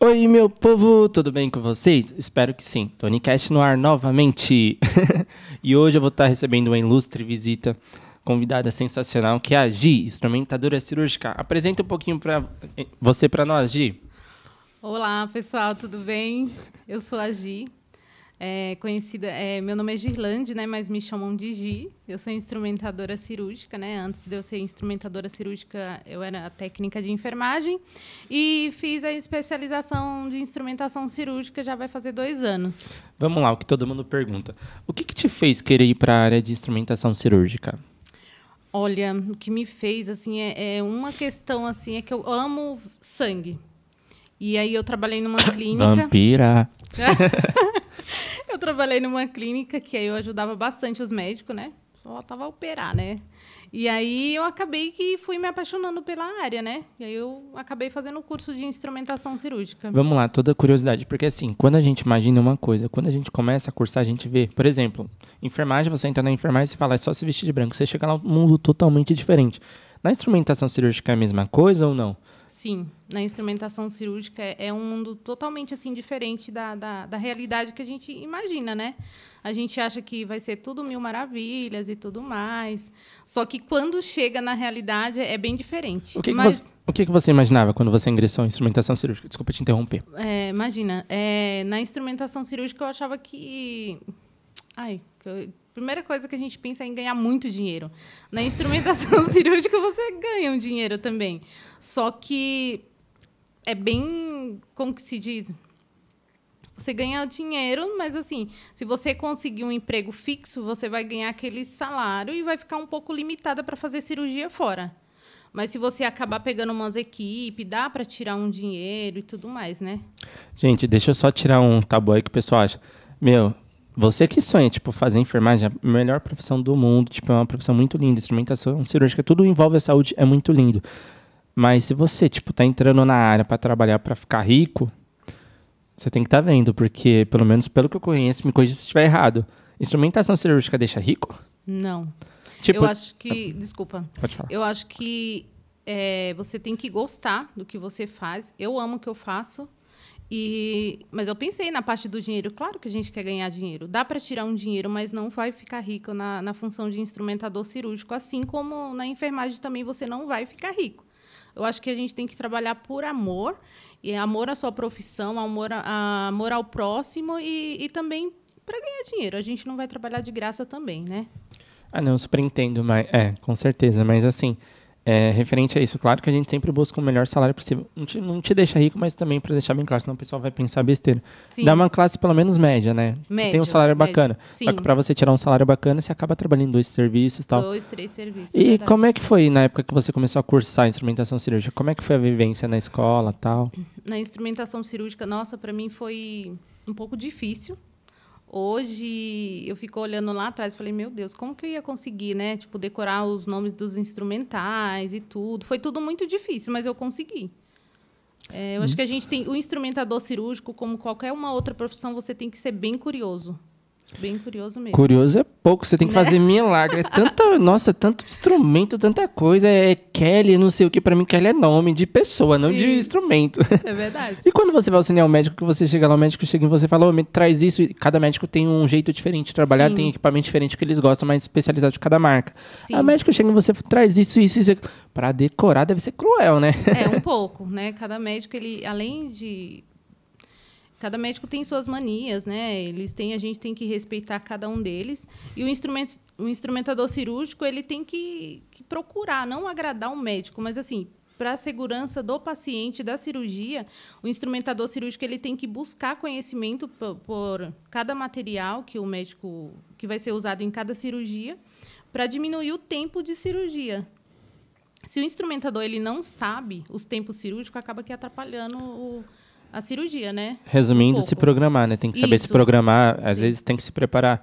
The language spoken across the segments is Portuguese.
Oi, meu povo, tudo bem com vocês? Espero que sim. Tony Cash no ar novamente. e hoje eu vou estar recebendo uma ilustre visita, convidada sensacional, que é a Gi, instrumentadora cirúrgica. Apresenta um pouquinho para você para nós, Gi. Olá, pessoal, tudo bem? Eu sou a Gi, é, conhecida, é, meu nome é Girlande, né, mas me chamam de Gi. Eu sou instrumentadora cirúrgica, né? Antes de eu ser instrumentadora cirúrgica, eu era técnica de enfermagem e fiz a especialização de instrumentação cirúrgica já vai fazer dois anos. Vamos lá, o que todo mundo pergunta. O que, que te fez querer ir para a área de instrumentação cirúrgica? Olha, o que me fez assim é, é uma questão assim é que eu amo sangue. E aí eu trabalhei numa clínica. Vampira. eu trabalhei numa clínica que aí eu ajudava bastante os médicos, né? Só tava a operar, né? E aí eu acabei que fui me apaixonando pela área, né? E aí eu acabei fazendo o curso de instrumentação cirúrgica. Vamos lá, toda curiosidade, porque assim, quando a gente imagina uma coisa, quando a gente começa a cursar, a gente vê, por exemplo, enfermagem, você entra na enfermagem e fala, é só se vestir de branco, você chega lá um mundo totalmente diferente. Na instrumentação cirúrgica é a mesma coisa ou não? Sim, na instrumentação cirúrgica é, é um mundo totalmente assim diferente da, da, da, realidade que a gente imagina, né? A gente acha que vai ser tudo mil maravilhas e tudo mais. Só que quando chega na realidade é bem diferente. O que, Mas, que você, o que, que você imaginava quando você ingressou em instrumentação cirúrgica? Desculpa te interromper. É, imagina, é, na instrumentação cirúrgica eu achava que. Ai, que eu, primeira coisa que a gente pensa é em ganhar muito dinheiro. Na instrumentação cirúrgica você ganha um dinheiro também. Só que é bem, como que se diz? Você ganha dinheiro, mas assim, se você conseguir um emprego fixo, você vai ganhar aquele salário e vai ficar um pouco limitada para fazer cirurgia fora. Mas se você acabar pegando umas equipes, dá para tirar um dinheiro e tudo mais, né? Gente, deixa eu só tirar um tabu aí que o pessoal acha. Meu, você que sonha, tipo, fazer enfermagem, a melhor profissão do mundo, tipo, é uma profissão muito linda, instrumentação cirúrgica, tudo envolve a saúde, é muito lindo. Mas se você, tipo, tá entrando na área para trabalhar para ficar rico, você tem que estar tá vendo, porque, pelo menos pelo que eu conheço, me corrija se estiver errado. Instrumentação cirúrgica deixa rico? Não. Tipo, eu acho que. Desculpa. Pode falar. Eu acho que é, você tem que gostar do que você faz. Eu amo o que eu faço. E, mas eu pensei na parte do dinheiro. Claro que a gente quer ganhar dinheiro. Dá para tirar um dinheiro, mas não vai ficar rico na, na função de instrumentador cirúrgico. Assim como na enfermagem também você não vai ficar rico. Eu acho que a gente tem que trabalhar por amor, e amor à sua profissão, amor, a, amor ao próximo e, e também para ganhar dinheiro. A gente não vai trabalhar de graça também, né? Ah, não, super entendo, mas é, com certeza. Mas assim, é, referente a isso, claro que a gente sempre busca o melhor salário possível. Não te, não te deixa rico, mas também para deixar bem claro, senão o pessoal vai pensar besteira. Sim. Dá uma classe pelo menos média, né? Média, você tem um salário bacana. Sim. Só que para você tirar um salário bacana, você acaba trabalhando em dois serviços e tal. Dois, três serviços. E verdade. como é que foi na época que você começou a cursar instrumentação cirúrgica? Como é que foi a vivência na escola tal? Na instrumentação cirúrgica, nossa, para mim foi um pouco difícil Hoje eu fico olhando lá atrás e falei, meu Deus, como que eu ia conseguir, né? Tipo, decorar os nomes dos instrumentais e tudo. Foi tudo muito difícil, mas eu consegui. É, eu hum. acho que a gente tem. O instrumentador cirúrgico, como qualquer uma outra profissão, você tem que ser bem curioso. Bem curioso mesmo. Curioso é pouco, você tem que né? fazer milagre. É tanta, nossa, tanto instrumento, tanta coisa. É Kelly, não sei o que. Para mim, Kelly é nome de pessoa, Sim. não de instrumento. É verdade. e quando você vai auxiliar um médico, que você chega lá, o médico chega e você fala, oh, traz isso. E cada médico tem um jeito diferente de trabalhar, Sim. tem equipamento diferente que eles gostam, mais especializado de cada marca. Sim. A médico chega e você traz isso, isso, isso. Para decorar deve ser cruel, né? É, um pouco, né? Cada médico, ele, além de Cada médico tem suas manias, né? Eles têm, a gente tem que respeitar cada um deles. E o, instrumento, o instrumentador cirúrgico, ele tem que, que procurar, não agradar o médico, mas assim, para a segurança do paciente da cirurgia, o instrumentador cirúrgico ele tem que buscar conhecimento por, por cada material que o médico que vai ser usado em cada cirurgia para diminuir o tempo de cirurgia. Se o instrumentador ele não sabe os tempos cirúrgicos, acaba que atrapalhando o, a cirurgia, né? Resumindo, um se programar, né? Tem que saber Isso. se programar. Às Sim. vezes tem que se preparar.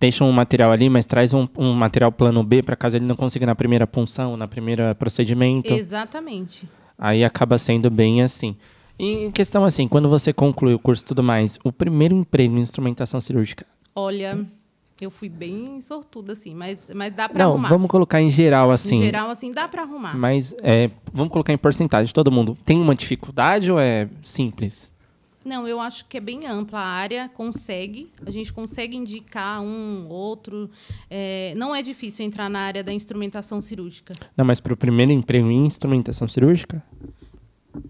Deixa um material ali, mas traz um, um material plano B para caso ele não consiga na primeira punção, na primeira procedimento. Exatamente. Aí acaba sendo bem assim. E em questão assim, quando você conclui o curso e tudo mais, o primeiro emprego em instrumentação cirúrgica? Olha, eu fui bem sortuda, assim, mas, mas dá para arrumar. Não, vamos colocar em geral, assim. Em geral, assim, dá para arrumar. Mas é, vamos colocar em porcentagem. Todo mundo tem uma dificuldade ou é simples? Não, eu acho que é bem ampla a área, consegue, a gente consegue indicar um, outro. É, não é difícil entrar na área da instrumentação cirúrgica. Não, mas para o primeiro emprego em instrumentação cirúrgica?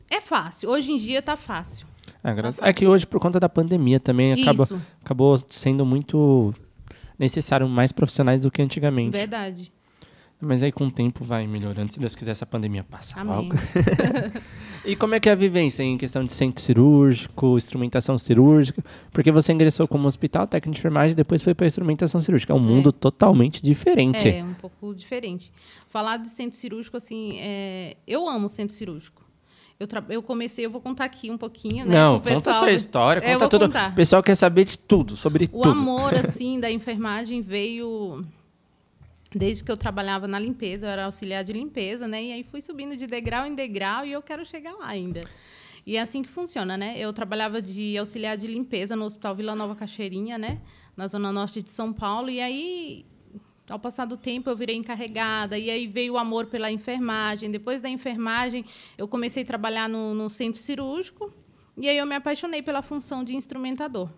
É fácil, hoje em dia está fácil. É, tá fácil. é que hoje, por conta da pandemia, também acabou, acabou sendo muito necessário mais profissionais do que antigamente. Verdade. Mas aí com o tempo vai melhorando. Se Deus quiser, essa pandemia passa Amém. logo. e como é que é a vivência em questão de centro cirúrgico, instrumentação cirúrgica? Porque você ingressou como hospital técnico de enfermagem e depois foi para instrumentação cirúrgica. É um é. mundo totalmente diferente. É, um pouco diferente. Falar de centro cirúrgico, assim, é... eu amo centro cirúrgico. Eu, tra... eu comecei, eu vou contar aqui um pouquinho, né? Não, conta a sua história, é, conta tudo. Contar. O pessoal quer saber de tudo, sobre o tudo. O amor, assim, da enfermagem veio desde que eu trabalhava na limpeza, eu era auxiliar de limpeza, né? E aí fui subindo de degrau em degrau e eu quero chegar lá ainda. E é assim que funciona, né? Eu trabalhava de auxiliar de limpeza no Hospital Vila Nova Cachoeirinha, né? Na zona norte de São Paulo. E aí, ao passar do tempo, eu virei encarregada. E aí veio o amor pela enfermagem. Depois da enfermagem, eu comecei a trabalhar no, no centro cirúrgico. E aí eu me apaixonei pela função de instrumentador.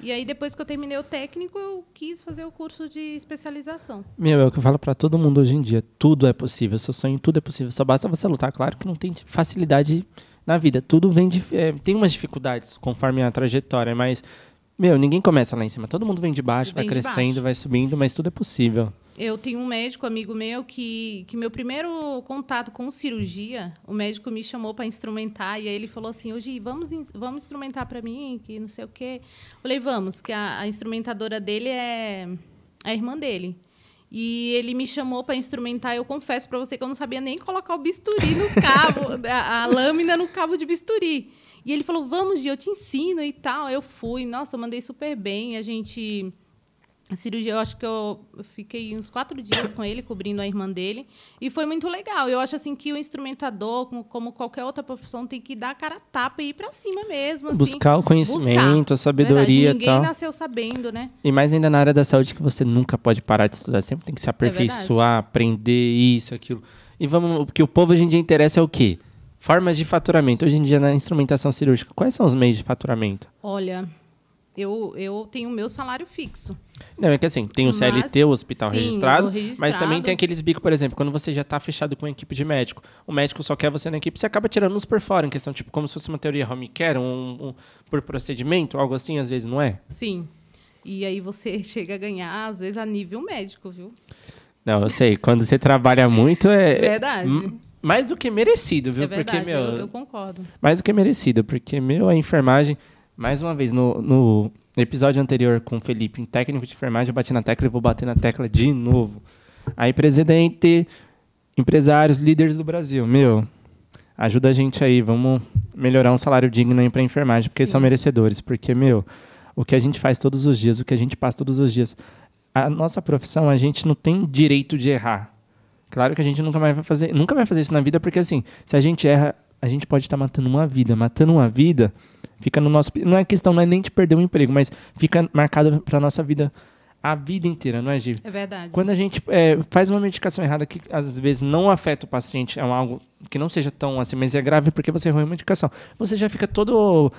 E aí, depois que eu terminei o técnico, eu quis fazer o curso de especialização. Meu, é o que eu falo para todo mundo hoje em dia. Tudo é possível. Seu sonho, tudo é possível. Só basta você lutar. Claro que não tem facilidade na vida. Tudo vem de... É, tem umas dificuldades conforme a trajetória, mas... Meu, ninguém começa lá em cima. Todo mundo vem de baixo, vem vai crescendo, baixo. vai subindo, mas tudo é possível eu tenho um médico amigo meu que, que meu primeiro contato com cirurgia, o médico me chamou para instrumentar e aí ele falou assim, hoje vamos vamos instrumentar para mim, que não sei o quê. Falei, vamos, que a, a instrumentadora dele é a irmã dele. E ele me chamou para instrumentar. Eu confesso para você que eu não sabia nem colocar o bisturi no cabo, a, a, lâmina no cabo de bisturi. E ele falou: Vamos, Gi, eu te ensino e tal. Eu fui. Nossa, eu mandei super bem. A gente a cirurgia, eu acho que eu fiquei uns quatro dias com ele, cobrindo a irmã dele. E foi muito legal. Eu acho assim que o instrumentador, como, como qualquer outra profissão, tem que dar a cara a tapa e ir para cima mesmo. Assim, buscar o conhecimento, buscar. a sabedoria. Ninguém tal. nasceu sabendo, né? E mais ainda na área da saúde, que você nunca pode parar de estudar. Sempre tem que se é aperfeiçoar, é aprender isso, aquilo. E vamos. O que o povo hoje em dia interessa é o quê? Formas de faturamento. Hoje em dia, na instrumentação cirúrgica, quais são os meios de faturamento? Olha, eu, eu tenho o meu salário fixo. Não, é que assim, tem o CLT, o hospital sim, registrado, registrado, mas também tem aqueles bicos, por exemplo, quando você já está fechado com a equipe de médico, o médico só quer você na equipe, você acaba tirando uns por fora, em questão, tipo, como se fosse uma teoria home care, um, um, por procedimento, algo assim, às vezes, não é? Sim. E aí você chega a ganhar, às vezes, a nível médico, viu? Não, eu sei. Quando você trabalha muito, é. Verdade. Mais do que merecido, viu? É verdade, porque, meu, eu, eu concordo. Mais do que merecido, porque, meu, a enfermagem mais uma vez, no, no episódio anterior com o Felipe, em técnico de enfermagem, eu bati na tecla e vou bater na tecla de novo. Aí, presidente, empresários, líderes do Brasil, meu, ajuda a gente aí, vamos melhorar um salário digno aí para enfermagem, porque Sim. são merecedores. Porque, meu, o que a gente faz todos os dias, o que a gente passa todos os dias, a nossa profissão, a gente não tem direito de errar. Claro que a gente nunca mais vai fazer, nunca vai fazer isso na vida, porque assim, se a gente erra, a gente pode estar tá matando uma vida. Matando uma vida, Fica no nosso. Não é questão, não é nem de perder o emprego, mas fica marcado para nossa vida a vida inteira, não é, Gi? É verdade. Quando a gente é, faz uma medicação errada que às vezes não afeta o paciente, é algo que não seja tão assim, mas é grave porque você errou a medicação. Você já fica todo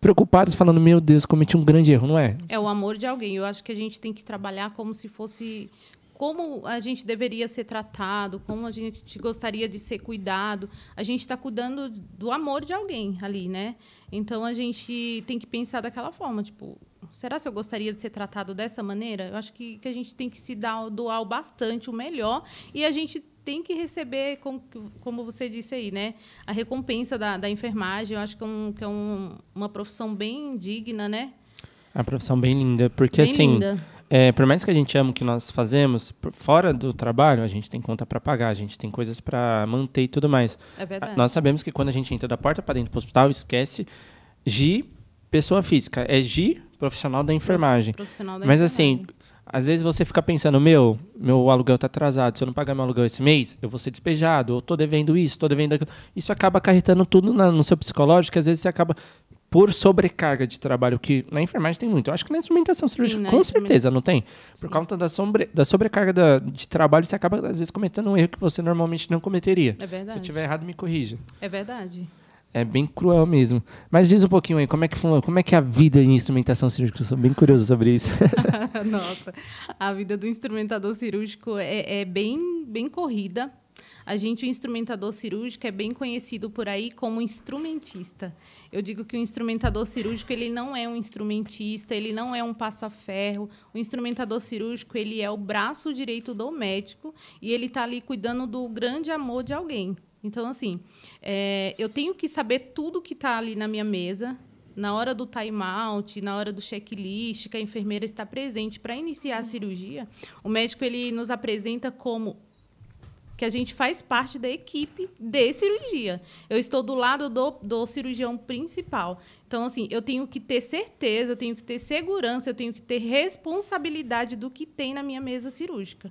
preocupado falando, meu Deus, cometi um grande erro, não é? É o amor de alguém. Eu acho que a gente tem que trabalhar como se fosse como a gente deveria ser tratado, como a gente gostaria de ser cuidado. A gente está cuidando do amor de alguém ali, né? Então a gente tem que pensar daquela forma, tipo, será se eu gostaria de ser tratado dessa maneira? Eu acho que, que a gente tem que se dar, doar bastante o melhor e a gente tem que receber, como, como você disse aí, né? A recompensa da, da enfermagem. Eu acho que é, um, que é um, uma profissão bem digna, né? É uma profissão bem linda, porque bem assim. Linda é, por mais que a gente ame o que nós fazemos, fora do trabalho, a gente tem conta para pagar, a gente tem coisas para manter e tudo mais. É verdade. Nós sabemos que quando a gente entra da porta para dentro do hospital, esquece G, pessoa física, é G, profissional da enfermagem. Profissional da Mas assim, às vezes você fica pensando, meu, meu aluguel está atrasado, se eu não pagar meu aluguel esse mês, eu vou ser despejado, eu estou devendo isso, estou devendo aquilo. Isso acaba acarretando tudo na, no seu psicológico, que às vezes você acaba por sobrecarga de trabalho, que na enfermagem tem muito. Eu acho que na instrumentação cirúrgica, Sim, com certeza, não tem? Por Sim. conta da, sobre, da sobrecarga da, de trabalho, você acaba, às vezes, cometendo um erro que você normalmente não cometeria. É verdade. Se eu estiver errado, me corrija. É verdade. É bem cruel mesmo. Mas diz um pouquinho aí, como é que como é que é a vida em instrumentação cirúrgica? Eu sou bem curioso sobre isso. Nossa, a vida do instrumentador cirúrgico é, é bem, bem corrida. A gente, o instrumentador cirúrgico, é bem conhecido por aí como instrumentista. Eu digo que o instrumentador cirúrgico ele não é um instrumentista, ele não é um passa-ferro. O instrumentador cirúrgico ele é o braço direito do médico e ele está ali cuidando do grande amor de alguém. Então, assim, é, eu tenho que saber tudo que está ali na minha mesa, na hora do time-out, na hora do checklist, que a enfermeira está presente para iniciar a cirurgia, o médico ele nos apresenta como que a gente faz parte da equipe de cirurgia. Eu estou do lado do, do cirurgião principal. Então, assim, eu tenho que ter certeza, eu tenho que ter segurança, eu tenho que ter responsabilidade do que tem na minha mesa cirúrgica.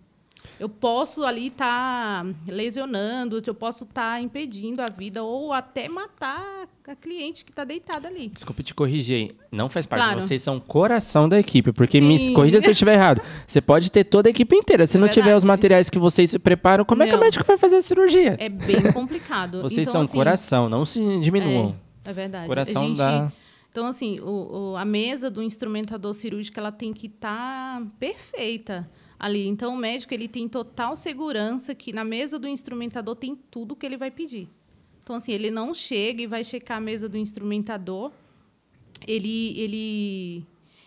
Eu posso ali estar tá lesionando, eu posso estar tá impedindo a vida ou até matar a cliente que está deitada ali. Desculpe te corrigir, não faz parte. Claro. Vocês são coração da equipe, porque Sim. me corrija se eu estiver errado. Você pode ter toda a equipe inteira. Se é não verdade, tiver os materiais que vocês preparam, como não. é que o médico vai fazer a cirurgia? É bem complicado. vocês então, são assim, coração, não se diminuam. É, é verdade. Coração gente, da então, assim, o, o, a mesa do instrumentador cirúrgico ela tem que estar tá perfeita ali. Então, o médico ele tem total segurança que na mesa do instrumentador tem tudo que ele vai pedir. Então, assim, ele não chega e vai checar a mesa do instrumentador. Ele, ele,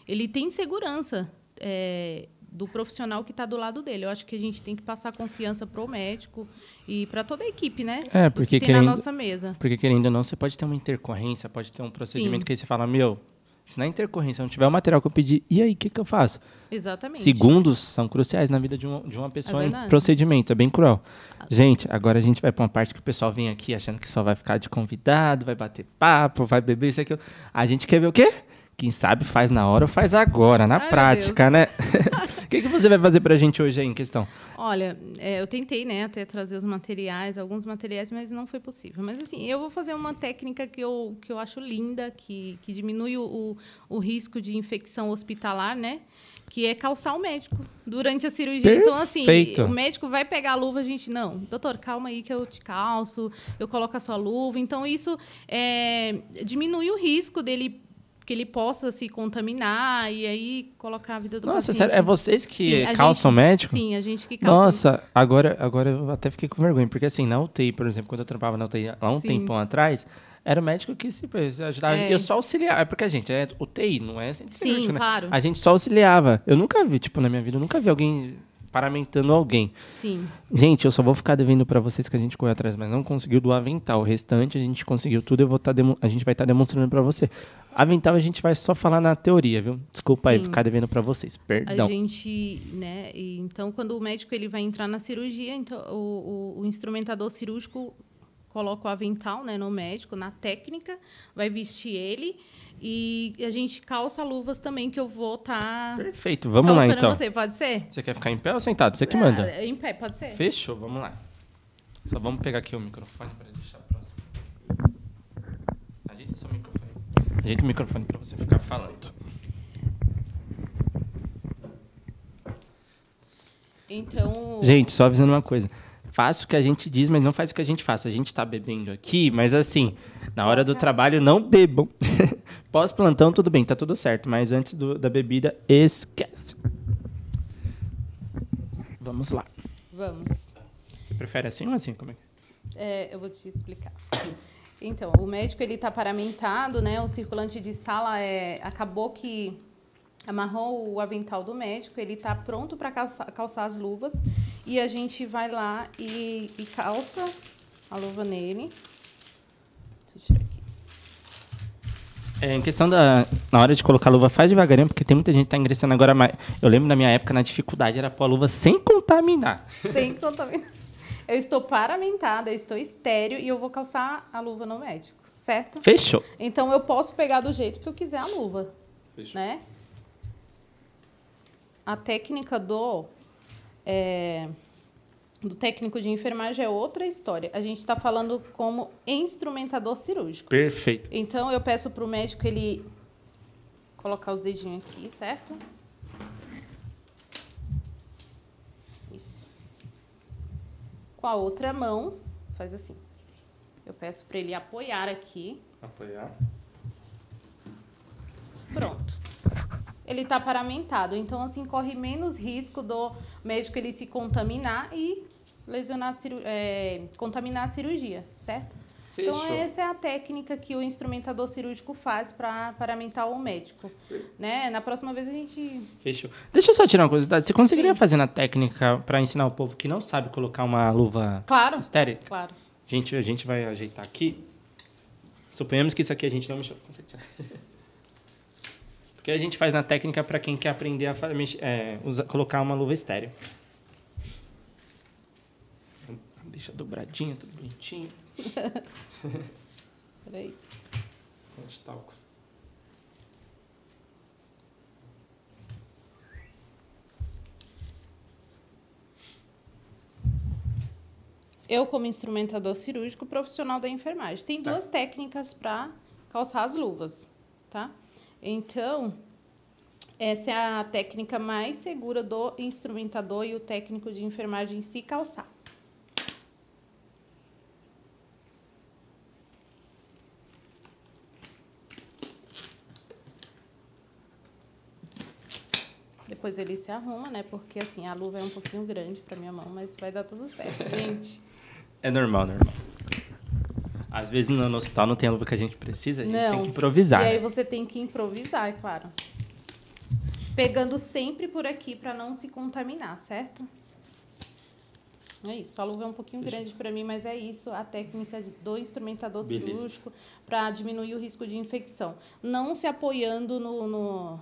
ele tem segurança é, do profissional que está do lado dele. Eu acho que a gente tem que passar confiança para o médico e para toda a equipe, né? É, porque querendo, na nossa mesa. Porque querendo ou não, você pode ter uma intercorrência, pode ter um procedimento Sim. que aí você fala, meu, se na intercorrência não tiver o material que eu pedi, e aí, o que, que eu faço? Exatamente. Segundos são cruciais na vida de uma, de uma pessoa é em procedimento, é bem cruel. Gente, agora a gente vai para uma parte que o pessoal vem aqui achando que só vai ficar de convidado, vai bater papo, vai beber isso aqui. A gente quer ver o quê? Quem sabe faz na hora ou faz agora, na Ai, prática, né? O que, que você vai fazer para a gente hoje aí em questão? Olha, é, eu tentei, né, até trazer os materiais, alguns materiais, mas não foi possível. Mas assim, eu vou fazer uma técnica que eu, que eu acho linda, que, que diminui o, o, risco de infecção hospitalar, né? Que é calçar o médico durante a cirurgia. Perfeito. Então, assim, o médico vai pegar a luva, a gente, não, doutor, calma aí que eu te calço, eu coloco a sua luva. Então, isso é, diminui o risco dele que ele possa se contaminar e aí colocar a vida do Nossa, paciente. Nossa, é vocês que sim, calçam gente, médico? Sim, a gente que calça. Nossa, agora, agora eu até fiquei com vergonha, porque assim, na UTI, por exemplo, quando eu trabalhava na UTI há um sim. tempão atrás, era o médico que se ajudava. É. Eu só auxiliava. É porque a gente é UTI, não é Sim, né? claro. A gente só auxiliava. Eu nunca vi, tipo, na minha vida, eu nunca vi alguém paramentando alguém. Sim. Gente, eu só vou ficar devendo para vocês que a gente correu atrás, mas não conseguiu do avental. O restante a gente conseguiu tudo, eu vou tá a gente vai estar tá demonstrando para você. Avental a gente vai só falar na teoria, viu? Desculpa Sim. aí ficar devendo para vocês. Perdão. A gente, né, então quando o médico ele vai entrar na cirurgia, então o, o, o instrumentador cirúrgico coloca o avental, né, no médico, na técnica, vai vestir ele e a gente calça luvas também, que eu vou estar. Tá Perfeito, vamos lá então. você, pode ser? Você quer ficar em pé ou sentado? Você que manda. É, em pé, pode ser. Fechou, vamos lá. Só vamos pegar aqui o microfone para deixar próximo. Ajeita seu microfone. Ajeita o microfone para você ficar falando. Então. Gente, só avisando uma coisa faz o que a gente diz, mas não faz o que a gente faz. A gente está bebendo aqui, mas assim, na hora do trabalho, não bebam. Pós-plantão, tudo bem, tá tudo certo, mas antes do, da bebida, esquece. Vamos lá. Vamos. Você prefere assim ou assim? Como é? é eu vou te explicar. Então, o médico ele está paramentado, né? O circulante de sala é acabou que amarrou o avental do médico, ele está pronto para calçar, calçar, as luvas e a gente vai lá e, e calça a luva nele. Deixa eu tirar aqui. É, em questão da. Na hora de colocar a luva, faz devagarinho, porque tem muita gente que está ingressando agora. Mas eu lembro na minha época, na dificuldade, era pôr a luva sem contaminar. Sem contaminar. Eu estou paramentada, eu estou estéreo e eu vou calçar a luva no médico, certo? Fechou. Então eu posso pegar do jeito que eu quiser a luva. Fechou. Né? a técnica do, é, do técnico de enfermagem é outra história. A gente está falando como instrumentador cirúrgico. Perfeito. Então, eu peço para o médico ele colocar os dedinhos aqui, certo? Isso. Com a outra mão, faz assim. Eu peço para ele apoiar aqui. Apoiar. Pronto. Ele está paramentado, então assim corre menos risco do médico ele se contaminar e lesionar, é, contaminar a cirurgia, certo? Fechou. Então, essa é a técnica que o instrumentador cirúrgico faz para paramentar o médico. Né? Na próxima vez a gente. Fechou. Deixa eu só tirar uma curiosidade. Você conseguiria Sim. fazer na técnica para ensinar o povo que não sabe colocar uma luva claro. estéreo? Claro. Gente, a gente vai ajeitar aqui. Suponhamos que isso aqui a gente não mexeu. Porque a gente faz na técnica para quem quer aprender a é, usar, colocar uma luva estéreo. Deixa dobradinha, tudo bonitinho. Peraí. Onde talco? Eu, como instrumentador cirúrgico profissional da enfermagem, tem tá. duas técnicas para calçar as luvas, tá? Então, essa é a técnica mais segura do instrumentador e o técnico de enfermagem se calçar. Depois ele se arruma, né? Porque assim, a luva é um pouquinho grande para minha mão, mas vai dar tudo certo, gente. É normal, normal. Às vezes no, hospital não tem a luva que a gente precisa, a gente não. tem que improvisar. E aí você tem que improvisar, é claro. Pegando sempre por aqui para não se contaminar, certo? É isso. A luva é um pouquinho grande para mim, mas é isso a técnica do instrumentador Beleza. cirúrgico para diminuir o risco de infecção. Não se apoiando no, no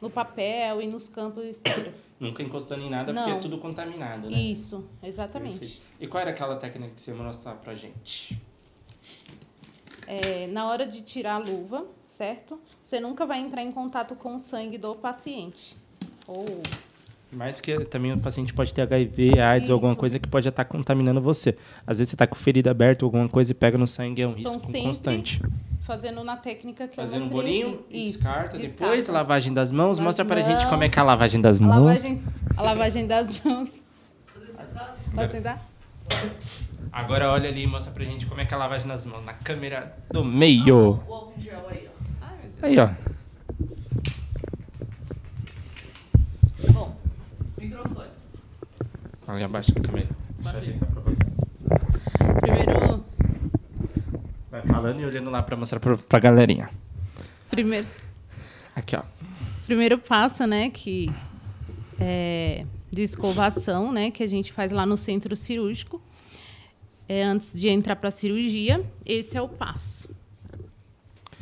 no papel e nos campos exteriores. Nunca encostando em nada, Não. porque é tudo contaminado, né? Isso, exatamente. Perfeito. E qual era aquela técnica que você ia mostrar pra gente? É, na hora de tirar a luva, certo? Você nunca vai entrar em contato com o sangue do paciente. Ou... Mais que também o paciente pode ter HIV, AIDS Isso. ou alguma coisa que pode estar contaminando você. Às vezes você está com ferida aberta ou alguma coisa e pega no sangue, é um então, risco constante fazendo na técnica que fazendo eu mostrei. Fazendo um bolinho, Isso, descarta, descarta, depois lavagem das mãos. Das Mostra mãos, pra gente como é que é a lavagem das mãos. A lavagem, a lavagem das mãos. Pode sentar? Agora olha ali e mostra pra gente como é que é a lavagem das mãos. Na câmera do meio. Ah, o álcool gel aí, ó. Ai, aí, ó. Bom, microfone. Ali abaixo da câmera. Deixa eu ajeitar pra você. Primeiro Vai falando e olhando lá para mostrar para a galerinha. Primeiro. Aqui, ó. Primeiro passo, né, que é de escovação, né, que a gente faz lá no centro cirúrgico, é antes de entrar para a cirurgia. Esse é o passo.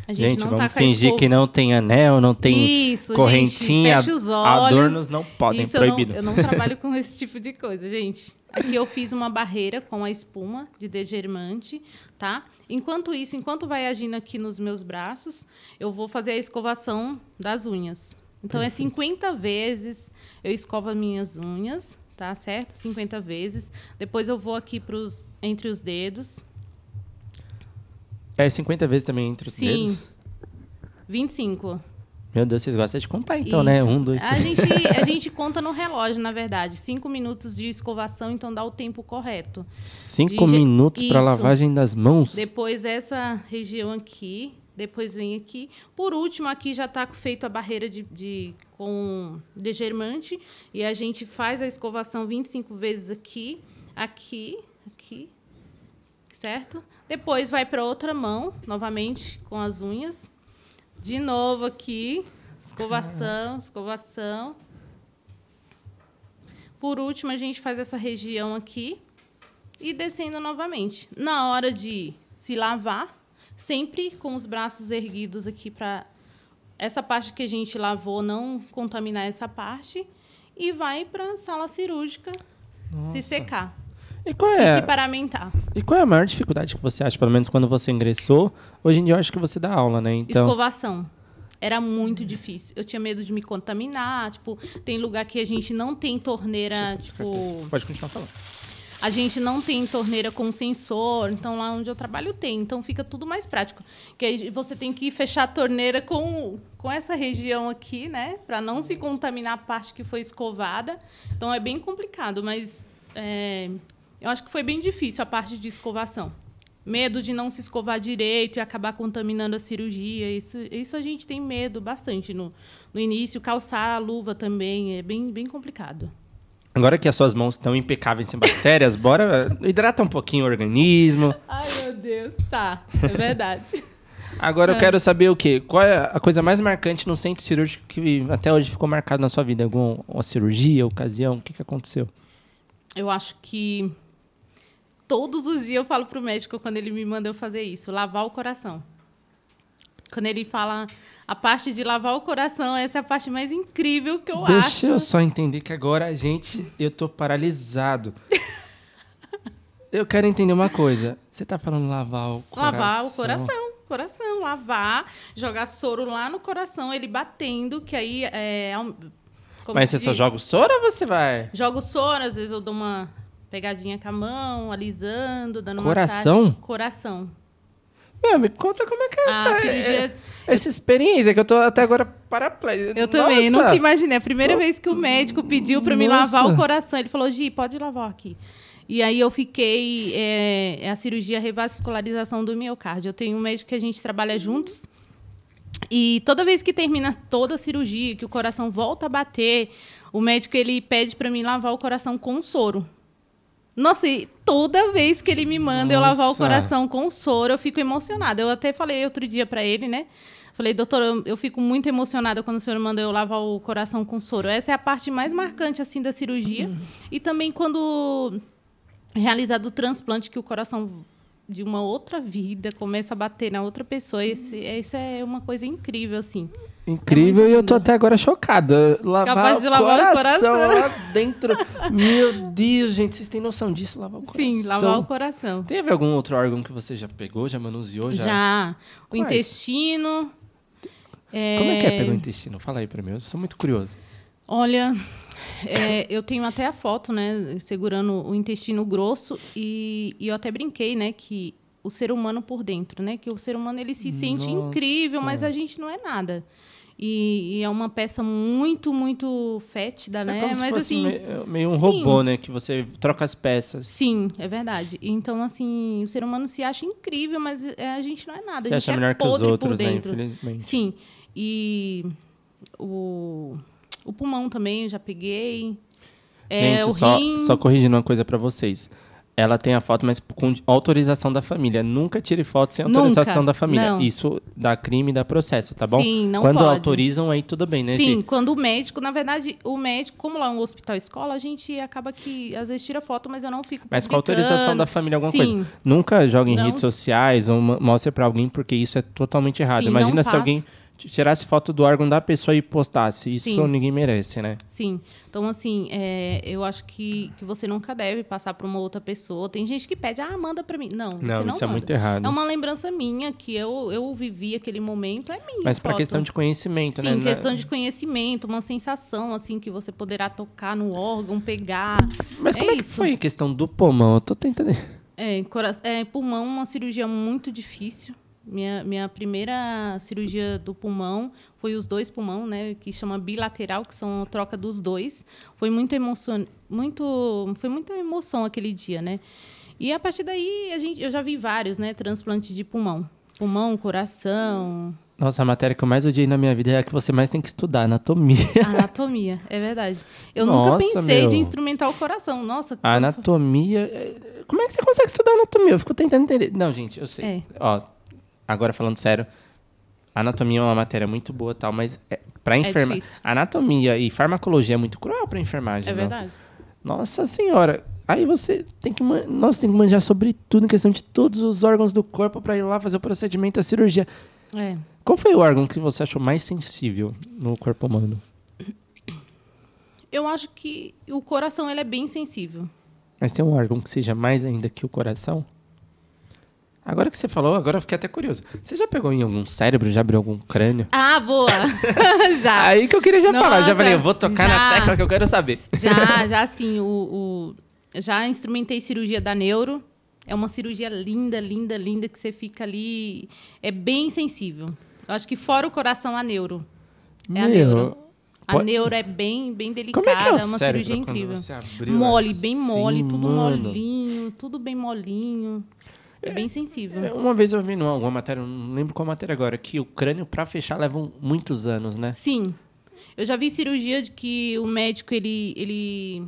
A gente, gente não vamos tá fingir que não tem anel, não tem Isso, correntinha, gente, fecha os olhos. adornos não podem, Isso proibido. Eu não, eu não trabalho com esse tipo de coisa, gente. Aqui eu fiz uma barreira com a espuma de degermante, tá? Enquanto isso, enquanto vai agindo aqui nos meus braços, eu vou fazer a escovação das unhas. Então é 50 vezes eu escovo as minhas unhas, tá certo? 50 vezes. Depois eu vou aqui pros, entre os dedos. É 50 vezes também entre os Sim. dedos? Sim. 25. Meu Deus, vocês gostam de contar então, né? Isso. né? Um, dois, três. A gente, a gente conta no relógio, na verdade. Cinco minutos de escovação, então dá o tempo correto. Cinco de... minutos para lavagem das mãos? Depois essa região aqui, depois vem aqui. Por último, aqui já está feito a barreira de, de, com degermante. E a gente faz a escovação 25 vezes aqui, aqui, aqui, certo? Depois vai para outra mão, novamente com as unhas. De novo aqui. Escovação, escovação. Por último, a gente faz essa região aqui e descendo novamente. Na hora de se lavar, sempre com os braços erguidos aqui para essa parte que a gente lavou não contaminar essa parte e vai para a sala cirúrgica Nossa. se secar. E qual é? E se paramentar. E qual é a maior dificuldade que você acha, pelo menos quando você ingressou? Hoje em dia eu acho que você dá aula, né? Então... Escovação. Era muito difícil. Eu tinha medo de me contaminar. Tipo, tem lugar que a gente não tem torneira, tipo... Pode continuar falando. A gente não tem torneira com sensor, então lá onde eu trabalho tem. Então fica tudo mais prático. Que aí você tem que fechar a torneira com, com essa região aqui, né? Para não se contaminar a parte que foi escovada. Então é bem complicado, mas é, eu acho que foi bem difícil a parte de escovação. medo de não se escovar direito e acabar contaminando a cirurgia. Isso, isso a gente tem medo bastante no, no início. Calçar a luva também é bem, bem complicado. Agora que as suas mãos estão impecáveis sem bactérias, bora hidrata um pouquinho o organismo. Ai, meu Deus. Tá, é verdade. Agora eu quero saber o quê? Qual é a coisa mais marcante no centro cirúrgico que até hoje ficou marcado na sua vida? Alguma cirurgia, ocasião? O que, que aconteceu? Eu acho que todos os dias eu falo pro médico quando ele me manda eu fazer isso, lavar o coração. Quando ele fala a parte de lavar o coração, essa é a parte mais incrível que eu Deixa acho. Deixa eu só entender que agora a gente, eu tô paralisado. eu quero entender uma coisa. Você tá falando lavar o coração? Lavar o coração, coração, lavar, jogar soro lá no coração, ele batendo, que aí é Mas você diz? só joga o soro ou você vai? Jogo soro, às vezes eu dou uma pegadinha com a mão, alisando, dando coração? massagem. Coração? Meu, me conta como é que é essa, ah, cirurgia... É, essa experiência, que eu tô até agora paraplégico. Eu Nossa. também, nunca imaginei. A primeira vez que o médico pediu para me lavar o coração, ele falou, Gi, pode lavar aqui. E aí eu fiquei, é, é a cirurgia revascularização do miocárdio. Eu tenho um médico que a gente trabalha juntos, e toda vez que termina toda a cirurgia, que o coração volta a bater, o médico ele pede para mim lavar o coração com soro. Nossa, e toda vez que ele me manda Nossa. eu lavar o coração com soro, eu fico emocionada. Eu até falei outro dia para ele, né? Falei, doutor, eu, eu, fico muito emocionada quando o senhor manda eu lavar o coração com soro. Essa é a parte mais marcante, assim, da cirurgia. Uhum. E também quando realizado o transplante, que o coração de uma outra vida começa a bater na outra pessoa. Esse, isso é uma coisa incrível, assim. Incrível é e eu tô até agora chocada. Lavar Capaz de lavar o coração, o coração. lá dentro. Meu Deus, gente, vocês têm noção disso? Lavar o coração. Sim, lavar o coração. Teve algum outro órgão que você já pegou, já manuseou? Já. já. O Quais? intestino. É... Como é que é pegar o intestino? Fala aí pra mim, eu sou muito curioso. Olha, é, eu tenho até a foto, né, segurando o intestino grosso e, e, eu até brinquei, né, que o ser humano por dentro, né, que o ser humano ele se sente Nossa. incrível, mas a gente não é nada. E, e, é uma peça muito, muito fétida, é né? Como Mas assim. Meio, meio um sim, robô, né? Que você troca as peças. Sim, é verdade. Então, assim, o ser humano se acha incrível, mas é, a gente não é nada. Você a gente acha é melhor que os outros, né? Infelizmente. Sim. E o, o pulmão também eu já peguei. É, gente, só, rim... só corrigindo uma coisa para vocês ela tem a foto, mas com autorização da família. Nunca tire foto sem autorização Nunca, da família. Não. Isso dá crime e dá processo, tá bom? Sim, não Quando pode. autorizam, aí tudo bem, né? Sim, quando o médico, na verdade, o médico, como lá é um hospital escola, a gente acaba que às vezes tira foto, mas eu não fico Mas com autorização da família, alguma Sim. coisa. Nunca jogue em não. redes sociais ou mostre para alguém, porque isso é totalmente errado. Sim, Imagina se alguém tirasse foto do órgão da pessoa e postasse. Isso Sim. ninguém merece, né? Sim. Então, assim, é, eu acho que, que você nunca deve passar para uma outra pessoa. Tem gente que pede, ah, manda para mim. Não, não, não isso é muito errado. É uma lembrança minha, que eu, eu vivi aquele momento, é minha. Mas para questão de conhecimento, Sim, né? Sim, questão de conhecimento, uma sensação, assim, que você poderá tocar no órgão, pegar. Mas é como é que foi a questão do pulmão? Eu tô tentando... É, é, pulmão é uma cirurgia muito difícil minha, minha primeira cirurgia do pulmão foi os dois pulmão, né, que chama bilateral, que são a troca dos dois. Foi muito emoção, muito, foi muita emoção aquele dia, né? E a partir daí a gente, eu já vi vários, né, transplantes de pulmão, pulmão, coração. Nossa, a matéria que eu mais odiei na minha vida é a que você mais tem que estudar, anatomia. Anatomia, é verdade. Eu Nossa, nunca pensei meu. de instrumentar o coração. Nossa. A anatomia. É, como é que você consegue estudar anatomia? Eu fico tentando entender. Não, gente, eu sei. É. Ó, agora falando sério, anatomia é uma matéria muito boa tal, mas é, para enfermar, é anatomia e farmacologia é muito cruel para enfermagem. É não? verdade. Nossa senhora, aí você tem que, nossa, tem que manjar sobre tudo em questão de todos os órgãos do corpo para ir lá fazer o procedimento, a cirurgia. É. Qual foi o órgão que você achou mais sensível no corpo humano? Eu acho que o coração ele é bem sensível. Mas tem um órgão que seja mais ainda que o coração? Agora que você falou, agora eu fiquei até curioso. Você já pegou em algum cérebro, já abriu algum crânio? Ah, boa! já. Aí que eu queria já Nossa, falar. Já falei, eu vou tocar já, na tecla que eu quero saber. Já, já sim. O, o, já instrumentei cirurgia da neuro. É uma cirurgia linda, linda, linda, que você fica ali... É bem sensível. Eu acho que fora o coração, a neuro. É Meu, a neuro. A pode... neuro é bem, bem delicada, é, é, é uma cirurgia incrível. Mole, bem mole, assim, tudo mano. molinho, tudo bem molinho. É bem sensível. É, Uma vez eu vi numa alguma matéria, não lembro qual matéria agora, que o crânio pra fechar leva muitos anos, né? Sim. Eu já vi cirurgia de que o médico ele, ele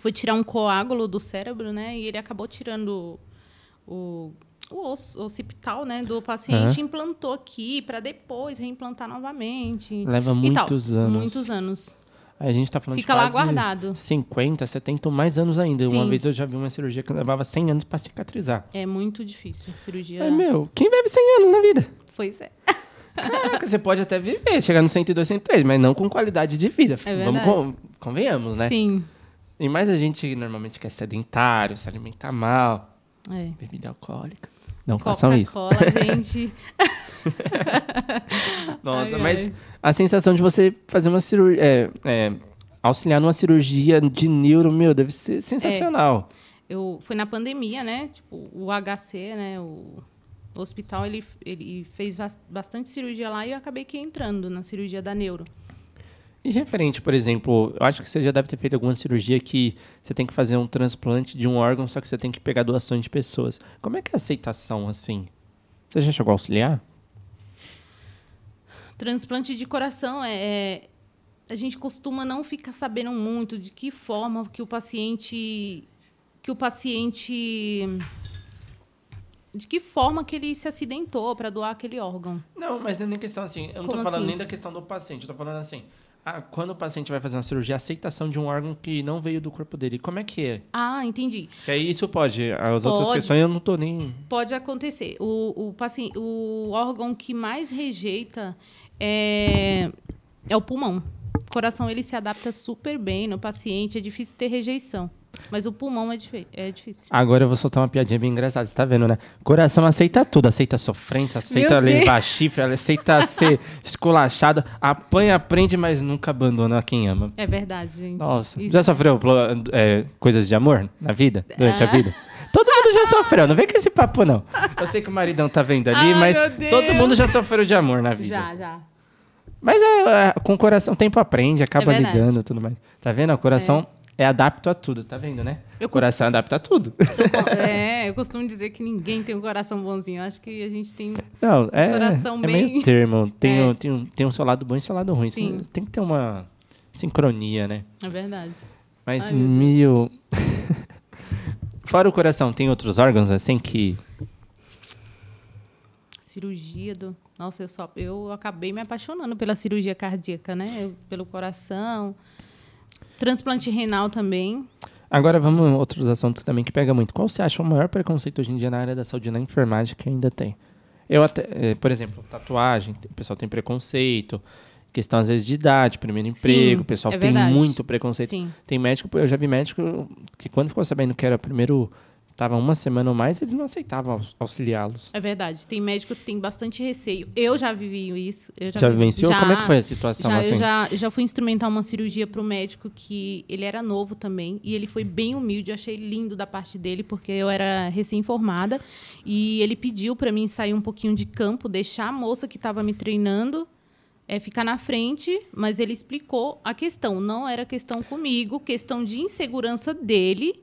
foi tirar um coágulo do cérebro, né? E ele acabou tirando o, o osso o occipital, né, do paciente, Aham. implantou aqui para depois reimplantar novamente. Leva muitos anos. Muitos anos. A gente tá falando Fica de lá guardado. 50, 70 ou mais anos ainda. Uma Sim. vez eu já vi uma cirurgia que levava 100 anos pra cicatrizar. É muito difícil. Cirurgia. Mas, meu, quem vive 100 anos na vida? Pois é. Caraca, você pode até viver, chegar no 102, 103, mas não com qualidade de vida. É Vamos verdade. con- convenhamos, né? Sim. E mais a gente normalmente que é sedentário, se alimenta mal, É. bebida alcoólica. Não façam isso. Gente. Nossa, Ai, mas ai. a sensação de você fazer uma cirurgia. É, é, auxiliar numa cirurgia de neuro, meu, deve ser sensacional. Eu foi na pandemia, né? Tipo, o HC, né, o o hospital ele, ele fez bas- bastante cirurgia lá e eu acabei que entrando na cirurgia da neuro. E referente, por exemplo, eu acho que você já deve ter feito alguma cirurgia que você tem que fazer um transplante de um órgão, só que você tem que pegar doações de pessoas. Como é que é a aceitação, assim? Você já chegou a auxiliar? Transplante de coração é, é- a gente costuma não ficar sabendo muito de que forma que o paciente que o paciente de que forma que ele se acidentou para doar aquele órgão. Não, mas não é nem questão assim. Eu não tô falando assim? nem da questão do paciente. Eu tô falando assim. Ah, quando o paciente vai fazer uma cirurgia, a aceitação de um órgão que não veio do corpo dele. Como é que é? Ah, entendi. Que aí isso pode. As outras Pode. questões eu não tô nem. Pode acontecer. O, o, paciente, o órgão que mais rejeita é, é o pulmão. O coração ele se adapta super bem no paciente, é difícil ter rejeição. Mas o pulmão é, é difícil. Agora eu vou soltar uma piadinha bem engraçada. Você tá vendo, né? Coração aceita tudo. Aceita sofrência, aceita levar chifre, aceita ser esculachado. Apanha, aprende, mas nunca abandona quem ama. É verdade, gente. Nossa. Isso- Já sofreu é, coisas de amor na vida? Durante a Ah. vida? Todo mundo já sofreu, não vem com esse papo, não. Eu sei que o maridão tá vendo ali, Ai, mas todo mundo já sofreu de amor na vida. Já, já. Mas é, é, com o coração, o tempo aprende, acaba É lidando e tudo mais. Tá vendo? O coração é. adapto a tudo, tá vendo, né? Eu o coração adapta a tudo. É, eu costumo dizer que ninguém tem um coração bonzinho. Eu acho que a gente tem. Não, é, Coração é bem- meio termo. Tem, É. o- tem, um, tem um seu lado bom e seu lado ruim. Sim. Tem que ter uma sincronia, né? É verdade. Mas, Ai, meu mil... Fora o coração, tem outros órgãos assim que... Cirurgia do. Nossa, eu só. Eu acabei me apaixonando pela cirurgia cardíaca, né? Eu- pelo coração. Transplante renal também. Agora vamos a outros assuntos também que pega muito. Qual você acha o maior preconceito hoje em dia na área da saúde e na enfermagem que ainda tem? Eu até, eh, por exemplo, tatuagem, o pessoal tem preconceito, questão às vezes de idade, primeiro emprego, o pessoal é tem muito preconceito. Sim. Tem médico, eu já vi médico que quando ficou sabendo que era primeiro, tava uma semana ou mais, eles não aceitavam aux- auxiliá-los. É verdade. Tem médico que tem bastante receio. Eu já vivi isso. Eu já, Já vivenciou? Já, Como é que foi a situação já, assim? Eu já, já fui instrumentar uma cirurgia para o médico que ele era novo também e ele foi bem humilde. Eu achei lindo da parte dele porque eu era recém-formada e ele pediu para mim sair um pouquinho de campo, deixar a moça que estava me treinando é, ficar na frente, mas ele explicou a questão. Não era questão comigo, questão de insegurança dele,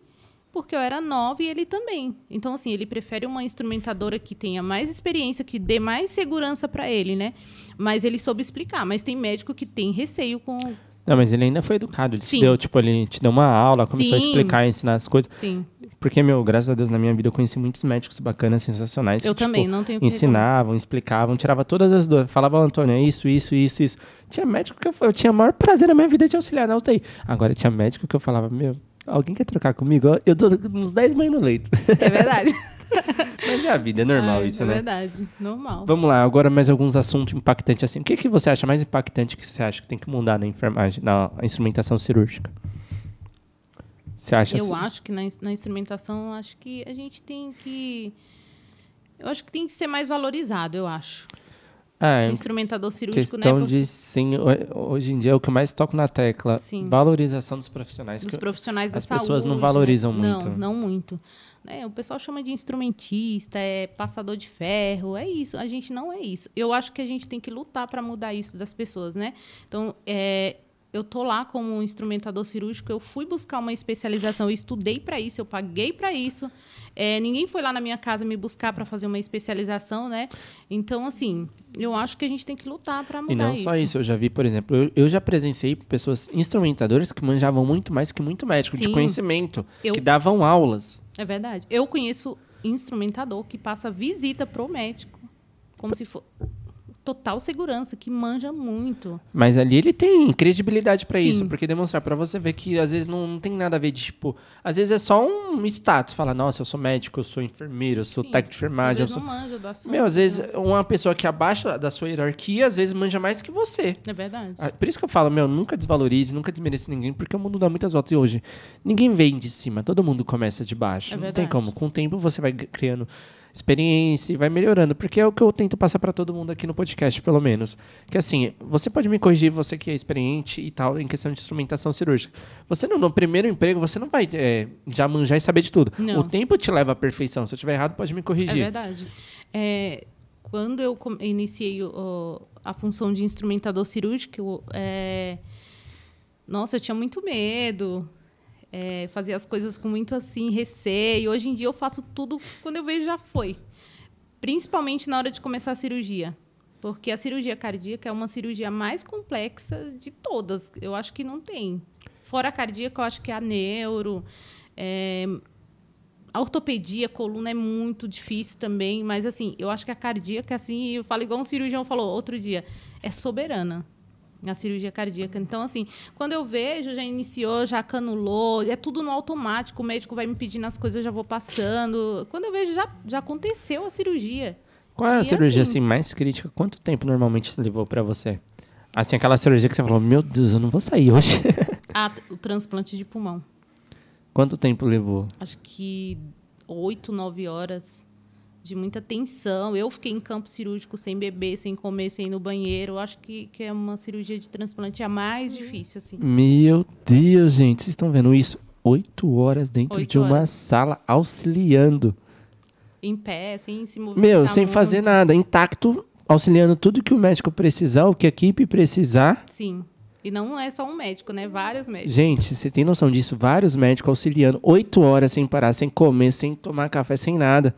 porque eu era nova e ele também. Então, assim, ele prefere uma instrumentadora que tenha mais experiência, que dê mais segurança para ele, né? Mas ele soube explicar. Mas tem médico que tem receio com. Não, mas ele ainda foi educado. Ele te Sim. deu, tipo, ele te deu uma aula, começou a Sim. explicar, ensinar as coisas. Sim. Porque, meu, graças a Deus, na minha vida eu conheci muitos médicos bacanas, sensacionais. Eu que, também, tipo, não tenho Ensinavam, explicavam, tirava todas as dúvidas. Falava, Antônio, é isso, isso, isso, isso. Tinha médico que eu, eu tinha o maior prazer na minha vida de auxiliar na UTI. Agora, tinha médico que eu falava, meu, alguém quer trocar comigo? Eu dou uns 10 banhos no leito. É verdade. Mas é a vida, é normal Ai, isso, é né? verdade. Normal. Vamos lá, agora mais alguns assuntos impactantes assim. O que, que você acha mais impactante que você acha que tem que mudar na enfermagem, na instrumentação cirúrgica? Você acha Eu assim? acho que na, na instrumentação, acho que a gente tem que. Eu acho que tem que ser mais valorizado, eu acho. O instrumentador cirúrgico, questão né? por- de sim, ho- hoje em dia é o que eu mais toco na tecla, Sim. valorização dos profissionais. dos profissionais da as saúde. pessoas não né? valorizam Não, muito. Não, muito. Né, o pessoal chama de instrumentista, é passador de ferro, é isso. A gente não é isso. Eu acho que a gente tem que lutar para mudar isso das pessoas, né? Então, é, eu tô lá como um instrumentador cirúrgico, eu fui buscar uma especialização, eu estudei para isso, eu paguei para isso. É, ninguém foi lá na minha casa me buscar para fazer uma especialização, né? Então, assim, eu acho que a gente tem que lutar para mudar isso. E não isso. só isso, eu já vi, por exemplo, eu, eu, já presenciei pessoas instrumentadoras que manjavam muito mais que muito médico Sim, de conhecimento, eu, que davam aulas. É verdade. Eu conheço instrumentador que passa visita pro médico, como se for total segurança, que manja muito. Mas ali ele tem credibilidade para isso, porque demonstrar para você ver que às vezes não, não, tem nada a ver de tipo, às vezes é só um status, fala, nossa, eu sou médico, eu sou enfermeiro, eu sou Sim. técnico de enfermagem, às vezes eu sou não manja do assunto, Meu, às vezes né? uma pessoa que abaixo da sua hierarquia, às vezes manja mais que você. É verdade. Ah, por isso que eu falo, meu, nunca desvalorize, nunca desmerece ninguém, porque o mundo dá muitas voltas e hoje ninguém vem de cima, todo mundo começa de baixo. É não tem como. Com o tempo você vai criando experiência e vai melhorando, porque é o que eu tento passar para todo mundo aqui no podcast, pelo menos. Que assim, você pode me corrigir, você que é experiente e tal, em questão de instrumentação cirúrgica. Você não, no primeiro emprego, você não vai é, já manjar e saber de tudo. Não. O tempo te leva à perfeição. Se eu estiver errado, pode me corrigir. É verdade. É, quando eu iniciei o, a função de instrumentador cirúrgico, é, nossa, eu tinha muito medo é, fazia as coisas com muito assim receio. Hoje em dia eu faço tudo quando eu vejo já foi, principalmente na hora de começar a cirurgia, porque a cirurgia cardíaca é uma cirurgia mais complexa de todas. Eu acho que não tem. Fora a cardíaca, eu acho que é a neuro, é, a ortopedia, a coluna é muito difícil também, mas assim, eu acho que a cardíaca, assim, eu falo igual um cirurgião falou outro dia, é soberana na cirurgia cardíaca. Então, assim, quando eu vejo, já iniciou, já canulou, é tudo no automático, o médico vai me pedindo as coisas, eu já vou passando. Quando eu vejo, já, já aconteceu a cirurgia. Qual é a e cirurgia assim, assim, mais crítica? Quanto tempo normalmente levou para você? Assim, aquela cirurgia que você falou, meu Deus, eu não vou sair hoje. ah, o transplante de pulmão. Quanto tempo levou? Acho que oito, nove horas de muita tensão. Eu fiquei em campo cirúrgico sem beber, sem comer, sem ir no banheiro. Eu acho que, que é uma cirurgia de transplante a mais difícil, assim. Meu Deus, gente, vocês estão vendo isso? Oito horas dentro Oito de uma horas. sala auxiliando. Em pé, sem se movimentar Meu, sem muito. fazer nada, intacto, auxiliando tudo que o médico precisar, o que a equipe precisar. Sim. E não é só um médico, né? Vários médicos. Gente, você tem noção disso? Vários médicos auxiliando oito horas sem parar, sem comer, sem tomar café, sem nada.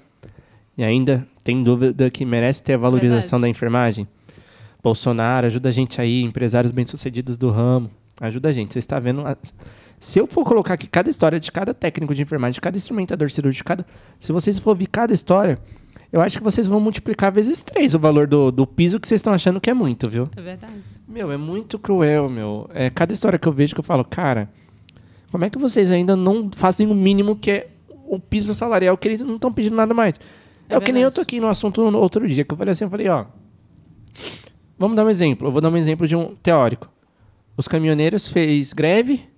E ainda tem dúvida que merece ter a valorização Verdade. da enfermagem? Bolsonaro, ajuda a gente aí, empresários bem-sucedidos do ramo. Ajuda a gente. Você está vendo. A... Se eu for colocar aqui cada história de cada técnico de enfermagem, de cada instrumentador cirúrgico, cada... se vocês for ouvir cada história, eu acho que vocês vão multiplicar vezes três o valor do, do piso que vocês estão achando que é muito, viu? É verdade. Meu, é muito cruel, meu. É cada história que eu vejo que eu falo, cara, como é que vocês ainda não fazem o mínimo que é o piso salarial que eles não estão pedindo nada mais? É, é o que nem eu tô aqui no assunto no outro dia, que eu falei assim, eu falei, ó. Vamos dar um exemplo. Eu vou dar um exemplo de um teórico. Os caminhoneiros fez greve.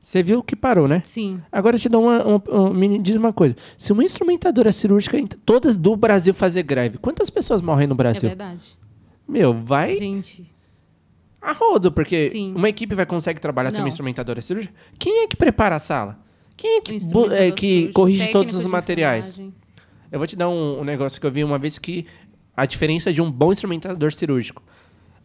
Você viu que parou, né? Sim. Agora eu te dou uma, uma, uma, me diz uma coisa. Se uma instrumentadora cirúrgica, todas do Brasil fazer greve, quantas pessoas morrem no Brasil? É verdade. Meu, vai. Gente. A rodo, porque Sim. uma equipe vai conseguir trabalhar Não. sem uma instrumentadora cirúrgica. Quem é que prepara a sala? Quem é que, é, que corrige todos os materiais? Enfermagem. Eu vou te dar um, um, negócio que eu vi uma vez que a diferença de um bom instrumentador cirúrgico.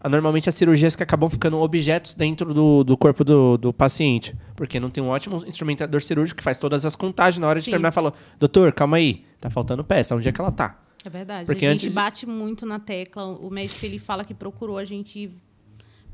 Normalmente as cirurgias que acabam ficando objetos dentro do, do corpo do, do paciente. Porque não tem um ótimo instrumentador cirúrgico que faz todas as contagens na hora Sim. de terminar falou, doutor, calma aí, tá faltando peça, onde é que ela tá? É verdade. Porque a gente antes... bate muito na tecla. O médico ele fala que procurou, a gente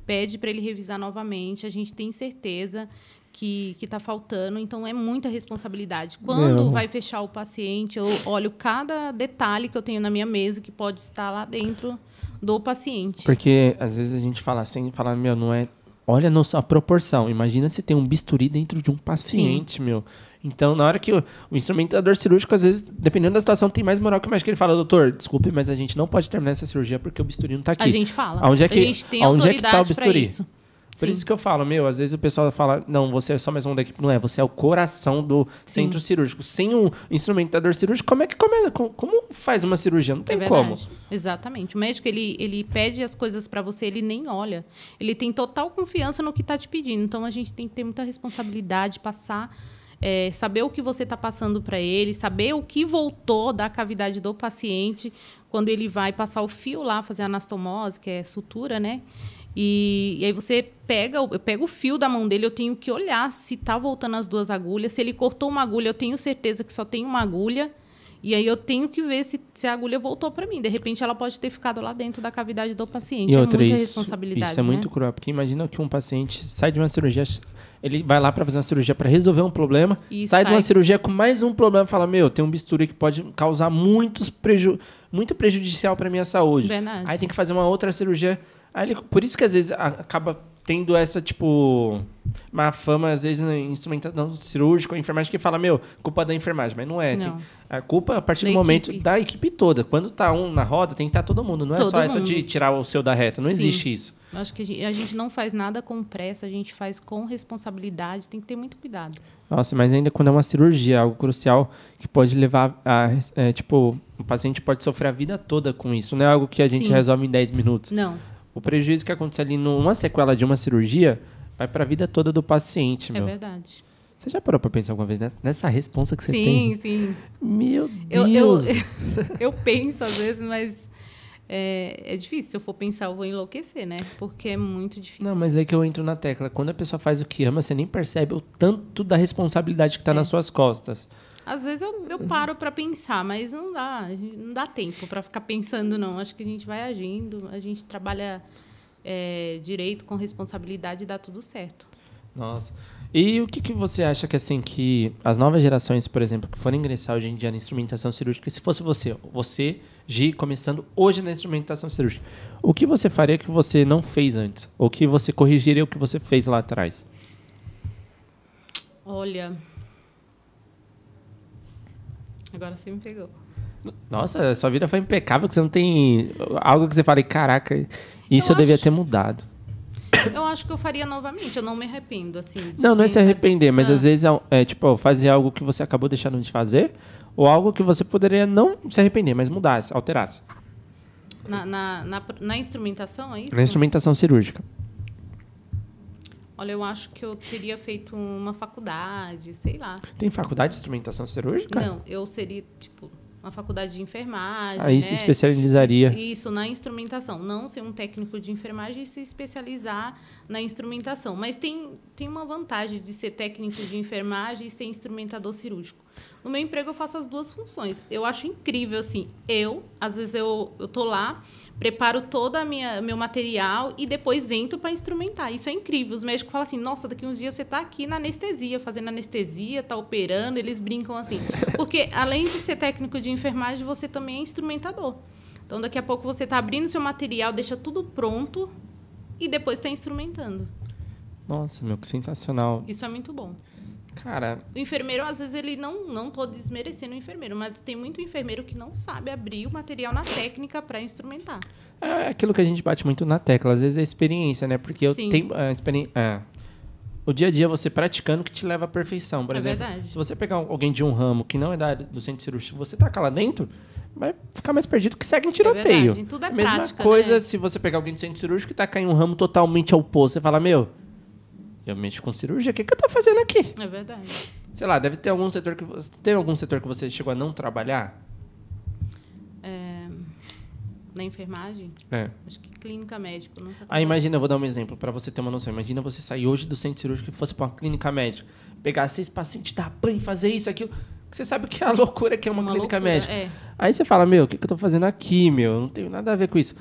pede para ele revisar novamente. A gente tem certeza que está faltando, então é muita responsabilidade. Quando vai fechar o paciente, eu olho cada detalhe que eu tenho na minha mesa que pode estar lá dentro do paciente. Porque às vezes a gente fala assim, fala, meu, não é. Olha a proporção. Imagina se tem um bisturi dentro de um paciente, Sim. meu. Então, na hora que o, o, instrumentador cirúrgico, às vezes, dependendo da situação, tem mais moral que o médico. Ele fala, doutor, desculpe, mas a gente não pode terminar essa cirurgia porque o bisturi não está aqui. A gente fala. Aonde é que, a gente tem aonde é que tá o bisturi? Isso. Por Sim. isso que eu falo, meu, às vezes o pessoal fala, não, você é só mais um da equipe. Não é, você é o coração do Sim. centro cirúrgico. Sem um instrumentador cirúrgico, como é que come, como faz uma cirurgia? Não tem é como. Exatamente. O médico, ele, ele pede as coisas para você, ele nem olha. Ele tem total confiança no que está te pedindo. Então, a gente tem que ter muita responsabilidade, passar... É, saber o que você está passando para ele, saber o que voltou da cavidade do paciente quando ele vai passar o fio lá, fazer anastomose, que é sutura, né? E, e aí você pega, eu pego o fio da mão dele, eu tenho que olhar se tá voltando as duas agulhas. Se ele cortou uma agulha, eu tenho certeza que só tem uma agulha. E aí eu tenho que ver se, se a agulha voltou para mim. De repente ela pode ter ficado lá dentro da cavidade do paciente. E é outra, muita isso, responsabilidade. Isso é né? muito cruel, porque imagina que um paciente sai de uma cirurgia, ele vai lá para fazer uma cirurgia para resolver um problema, E sai, de uma sai. cirurgia com mais um problema fala: Meu, tem um bisturi que pode causar muitos preju muito prejudicial para minha saúde. Verdade. Aí tem que fazer uma outra cirurgia. Aí ele- por isso que às vezes acaba tendo essa, tipo, má fama, às vezes, em instrumentação cirúrgica, enfermagem que fala, meu, culpa da enfermagem, mas não é. tem- Não. a culpa, a partir Da do momento equipe. da equipe toda. Quando tá um na roda, tem que estar todo mundo. Não é Todo só essa mundo. de tirar o seu da reta. Não Sim. existe isso. Acho que a gente, a gente não faz nada com pressa, a gente faz com responsabilidade, tem que ter muito cuidado. Nossa, mas ainda quando é uma cirurgia, algo crucial que pode levar a. é, tipo, o paciente pode sofrer a vida toda com isso. Não é algo que a gente Sim. resolve em 10 minutos. Não, O prejuízo que acontece ali numa sequela de uma cirurgia vai para a vida toda do paciente, é meu. verdade. Você já parou para pensar alguma vez nessa- responsa que você sim, tem? sim. Meu Eu, eu, Deus! eu penso às vezes, mas é, é difícil. Se eu for pensar, eu vou enlouquecer, né? Porque é muito difícil. Não, mas é que eu entro na tecla. Quando a pessoa faz o que ama, você nem percebe o tanto da responsabilidade que está É. nas suas costas. Às vezes eu, eu paro para pensar, mas não dá, não dá tempo para ficar pensando, não. Acho que a gente vai agindo, a gente trabalha é, direito, com responsabilidade e dá tudo certo. Nossa. E o que, que você acha que assim que as novas gerações, por exemplo, que forem ingressar hoje em dia na instrumentação cirúrgica, se fosse você, você, Gi, começando hoje na instrumentação cirúrgica, o que você faria que você não fez antes? Ou que você corrigiria o que você fez lá atrás? Olha. Agora você me pegou. Nossa, sua vida foi impecável, que você não tem algo que você fale, caraca, isso eu, Eu devia acho- ter mudado. Eu acho que eu faria novamente, eu não me arrependo, assim. Não, não é se arrepender, mas Ah. às vezes é, é, tipo fazer algo que você acabou deixando de fazer, ou algo que você poderia não se arrepender, mas mudasse, alterasse. Na, na, na, na instrumentação, é isso? Na instrumentação cirúrgica. Olha, eu acho que eu teria feito uma faculdade, sei lá. Tem faculdade de instrumentação cirúrgica? Não, eu seria, tipo, uma faculdade de enfermagem. Aí né? se especializaria. Isso, na instrumentação. Não ser um técnico de enfermagem e se especializar na instrumentação. Mas tem, tem uma vantagem de ser técnico de enfermagem e ser instrumentador cirúrgico. No meu emprego, eu faço as duas funções. Eu acho incrível, assim. Eu, às vezes, eu, eu tô lá, preparo todo o meu material e depois entro para instrumentar. Isso é incrível. Os médicos falam assim, nossa, daqui uns dias você está aqui na anestesia, fazendo anestesia, está operando. Eles brincam assim. Porque, além de ser técnico de enfermagem, você também é instrumentador. Então, daqui a pouco você está abrindo seu material, deixa tudo pronto e depois está instrumentando. Nossa, meu, que sensacional. Isso é muito bom. Cara, O enfermeiro, às vezes, ele não não tô desmerecendo o enfermeiro, mas tem muito enfermeiro que não sabe abrir o material na técnica para instrumentar. é aquilo que a gente bate muito na tecla, às vezes é experiência, né? Porque eu Sim. tenho a experiência. o dia a dia você praticando que te leva à perfeição. Por É exemplo, verdade. se você pegar alguém de um ramo que não é da área do centro cirúrgico, você tacar lá dentro, vai ficar mais perdido que segue um tiroteio. verdade, tudo é Mesma prática, coisa né? se você pegar alguém do centro cirúrgico e tacar em um ramo totalmente oposto. Você fala, meu, eu mexo com cirurgia, o que, que eu tô fazendo aqui? É verdade. Sei lá, deve ter algum setor que você. Tem algum setor que você chegou a não trabalhar? É, na enfermagem, É. acho que clínica médica. Nunca Aí imagina, eu vou dar um exemplo para você ter uma noção. Imagina você sair hoje do centro cirúrgico e fosse para uma clínica médica, pegar seis pacientes, dar banho, fazer isso, aquilo. Você sabe que é a loucura que é uma, clínica loucura, médica. É. Aí você fala, meu, o que, que eu tô fazendo aqui, meu? Eu Não tenho nada a ver com isso.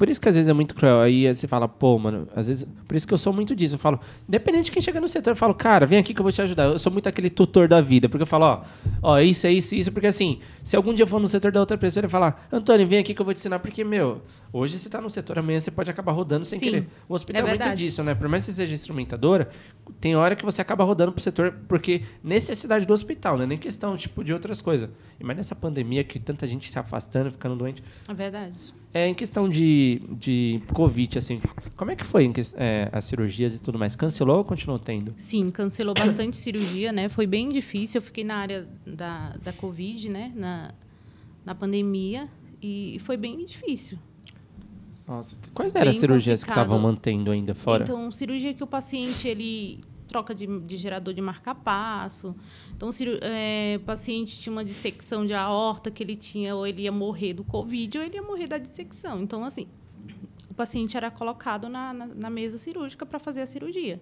Por isso que às vezes é muito cruel. Aí você fala, pô, mano, às vezes. Por isso que eu sou muito disso. Eu falo, independente de quem chega no setor, eu falo, cara, vem aqui que eu vou te ajudar. Eu sou muito aquele tutor da vida. Porque eu falo, ó, ó, isso, é isso, isso. Porque assim, se algum dia eu for no setor da outra pessoa, ele falar, Antônio, vem aqui que eu vou te ensinar. Porque, meu, hoje você tá no setor, amanhã você pode acabar rodando sem Sim, querer. O hospital é é muito disso, né? Por mais que você seja instrumentadora, tem hora que você acaba rodando pro setor, porque necessidade do hospital, né? Nem questão, tipo, de outras coisas. Mais nessa pandemia que tanta gente se afastando, ficando doente. É verdade. É, em questão de, de Covid, assim, como é que foi é, as cirurgias e tudo mais? Cancelou ou continuou tendo? Sim, cancelou bastante cirurgia, né? Foi bem difícil. Eu fiquei na área da, da Covid, né? Na, na pandemia. E foi bem difícil. Nossa, quais eram as cirurgias que complicado. estavam mantendo ainda fora? Então, cirurgia que o paciente ele troca de, de gerador de marca-passo. Então, ciru- é, o paciente tinha uma dissecção de aorta que ele tinha, ou ele ia morrer do Covid, ou ele ia morrer da dissecção. Então, assim, o paciente era colocado na, na, na mesa cirúrgica para fazer a cirurgia.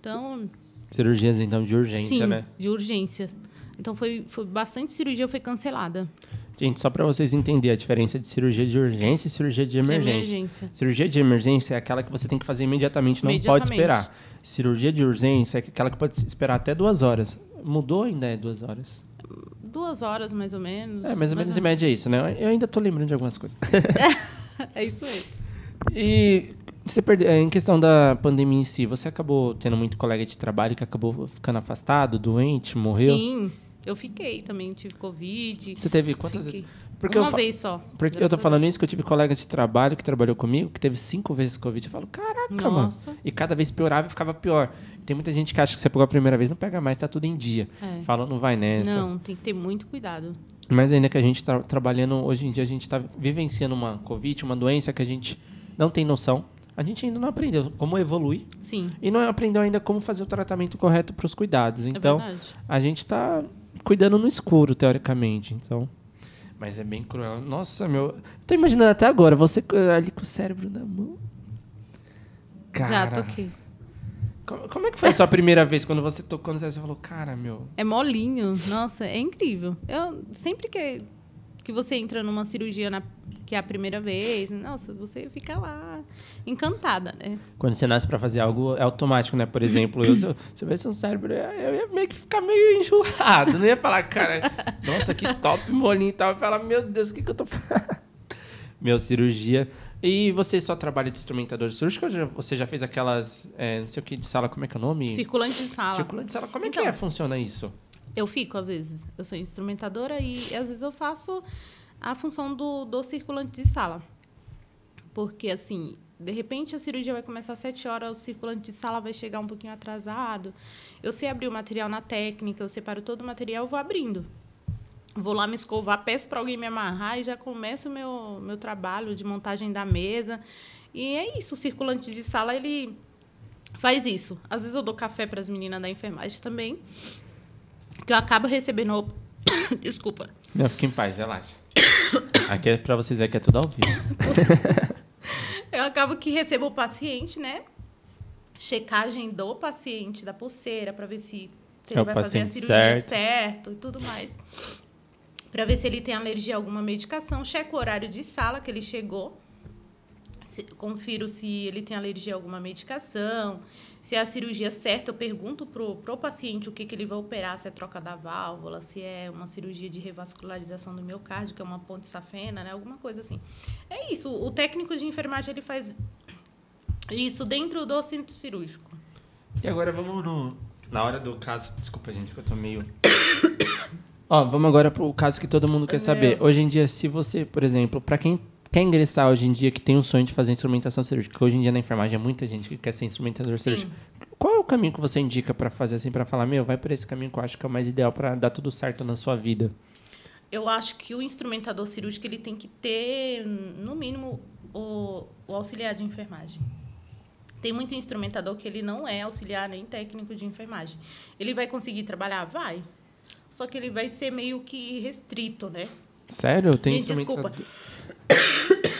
Então. Cirurgias, então, de urgência, sim, né? De urgência. Então foi, foi bastante cirurgia foi cancelada. Gente, só para vocês entenderem a diferença de cirurgia de urgência e cirurgia de emergência. emergência. Cirurgia de emergência é aquela que você tem que fazer imediatamente, não pode Imediatamente. esperar. Cirurgia de urgência é aquela que pode esperar até duas horas. Mudou ainda é duas horas? Duas horas, mais ou menos. É, mais ou menos em média é isso, né? Eu ainda tô lembrando de algumas coisas. É isso mesmo. E você perde... é, em questão da pandemia em si, você acabou tendo muito colega de trabalho que acabou ficando afastado, doente, morreu? Sim, eu fiquei também, tive Covid. Você teve quantas Fiquei. vezes? Porque Uma eu, vez só. porque eu tô falando isso que eu tive colega de trabalho que trabalhou comigo que teve cinco vezes Covid. Eu falo, caraca, mano. Nossa. E cada vez piorava e ficava pior. Tem muita gente que acha que você pegou a primeira vez, não pega mais, tá tudo em dia. É. Fala, não vai nessa. Não, tem que ter muito cuidado. Mas ainda que a gente tá trabalhando, hoje em dia a gente tá vivenciando uma Covid, uma doença que a gente não tem noção. A gente ainda não aprendeu como evoluir Sim, e não aprendeu ainda como fazer o tratamento correto para os cuidados. Então, é a gente tá cuidando no escuro, teoricamente. Então, mas é bem cruel. Nossa, meu, tô imaginando até agora você ali com o cérebro na mão. Já Cara, toquei. Como, como é que foi a sua primeira vez quando você tocou no cérebro? Você falou, cara, meu, É molinho. Nossa, é incrível. Eu sempre que, que você entra numa cirurgia na, que é a primeira vez, nossa, você fica lá encantada, né? Quando você nasce pra fazer algo, é automático, né? Por exemplo, eu, se eu se eu tivesse um cérebro, eu ia meio que ficar meio enjoado. Não ia falar, cara, nossa, que top molinho e tal. Eu ia falar, meu Deus, o que, que eu tô fazendo? Meu, cirurgia. E você só trabalha de instrumentador cirúrgico ou você já fez aquelas, é, não sei o que, de sala, como é que é o nome? Circulante de sala. Circulante de sala. Como é Então. que é, funciona isso? Eu fico, às vezes. Eu sou instrumentadora e, às vezes, eu faço a função do, do circulante de sala. Porque, assim, de repente a cirurgia vai começar às 7 horas, o circulante de sala vai chegar um pouquinho atrasado. Eu sei abrir o material na técnica, eu separo todo o material, vou abrindo. Vou lá me escovar, peço para alguém me amarrar e já começa o meu, meu trabalho de montagem da mesa. E é isso, o circulante de sala, ele faz isso. Às vezes eu dou café para as meninas da enfermagem também, que eu acabo recebendo... Desculpa. Não, fica em paz, relaxa. Aqui é pra vocês verem que é tudo ao vivo. Eu acabo que recebo o paciente, né? Checagem do paciente, da pulseira, para ver se, se É ele vai fazer a cirurgia certo. certo. e tudo mais. Para ver se ele tem alergia a alguma medicação. Checo o horário de sala que ele chegou. Se- confiro se ele tem alergia a alguma medicação. Se é a cirurgia certa, eu pergunto pro, pro paciente o que, que ele vai operar, se é troca da válvula, se é uma cirurgia de revascularização do miocárdio, que é uma ponte safena, né? Alguma coisa assim. É isso. O técnico de enfermagem ele faz isso dentro do centro cirúrgico. E agora vamos no. Na hora do caso. Desculpa, gente, que eu tô meio. Ó, vamos agora pro caso que todo mundo quer saber. Hoje em dia, se você, por exemplo, pra quem quer ingressar hoje em dia, que tem um sonho de fazer instrumentação cirúrgica, hoje em dia na enfermagem é muita gente que quer ser instrumentador Sim. cirúrgico. Qual é o caminho que você indica pra fazer assim, pra falar, meu, vai por esse caminho que eu acho que é o mais ideal pra dar tudo certo na sua vida? Eu acho que o instrumentador cirúrgico ele tem que ter, no mínimo, o, o auxiliar de enfermagem. Tem muito instrumentador que ele não é auxiliar nem técnico de enfermagem. Ele vai conseguir trabalhar? Vai. Só que ele vai ser meio que restrito, né? Sério? Tem Gente, instrumentador. desculpa.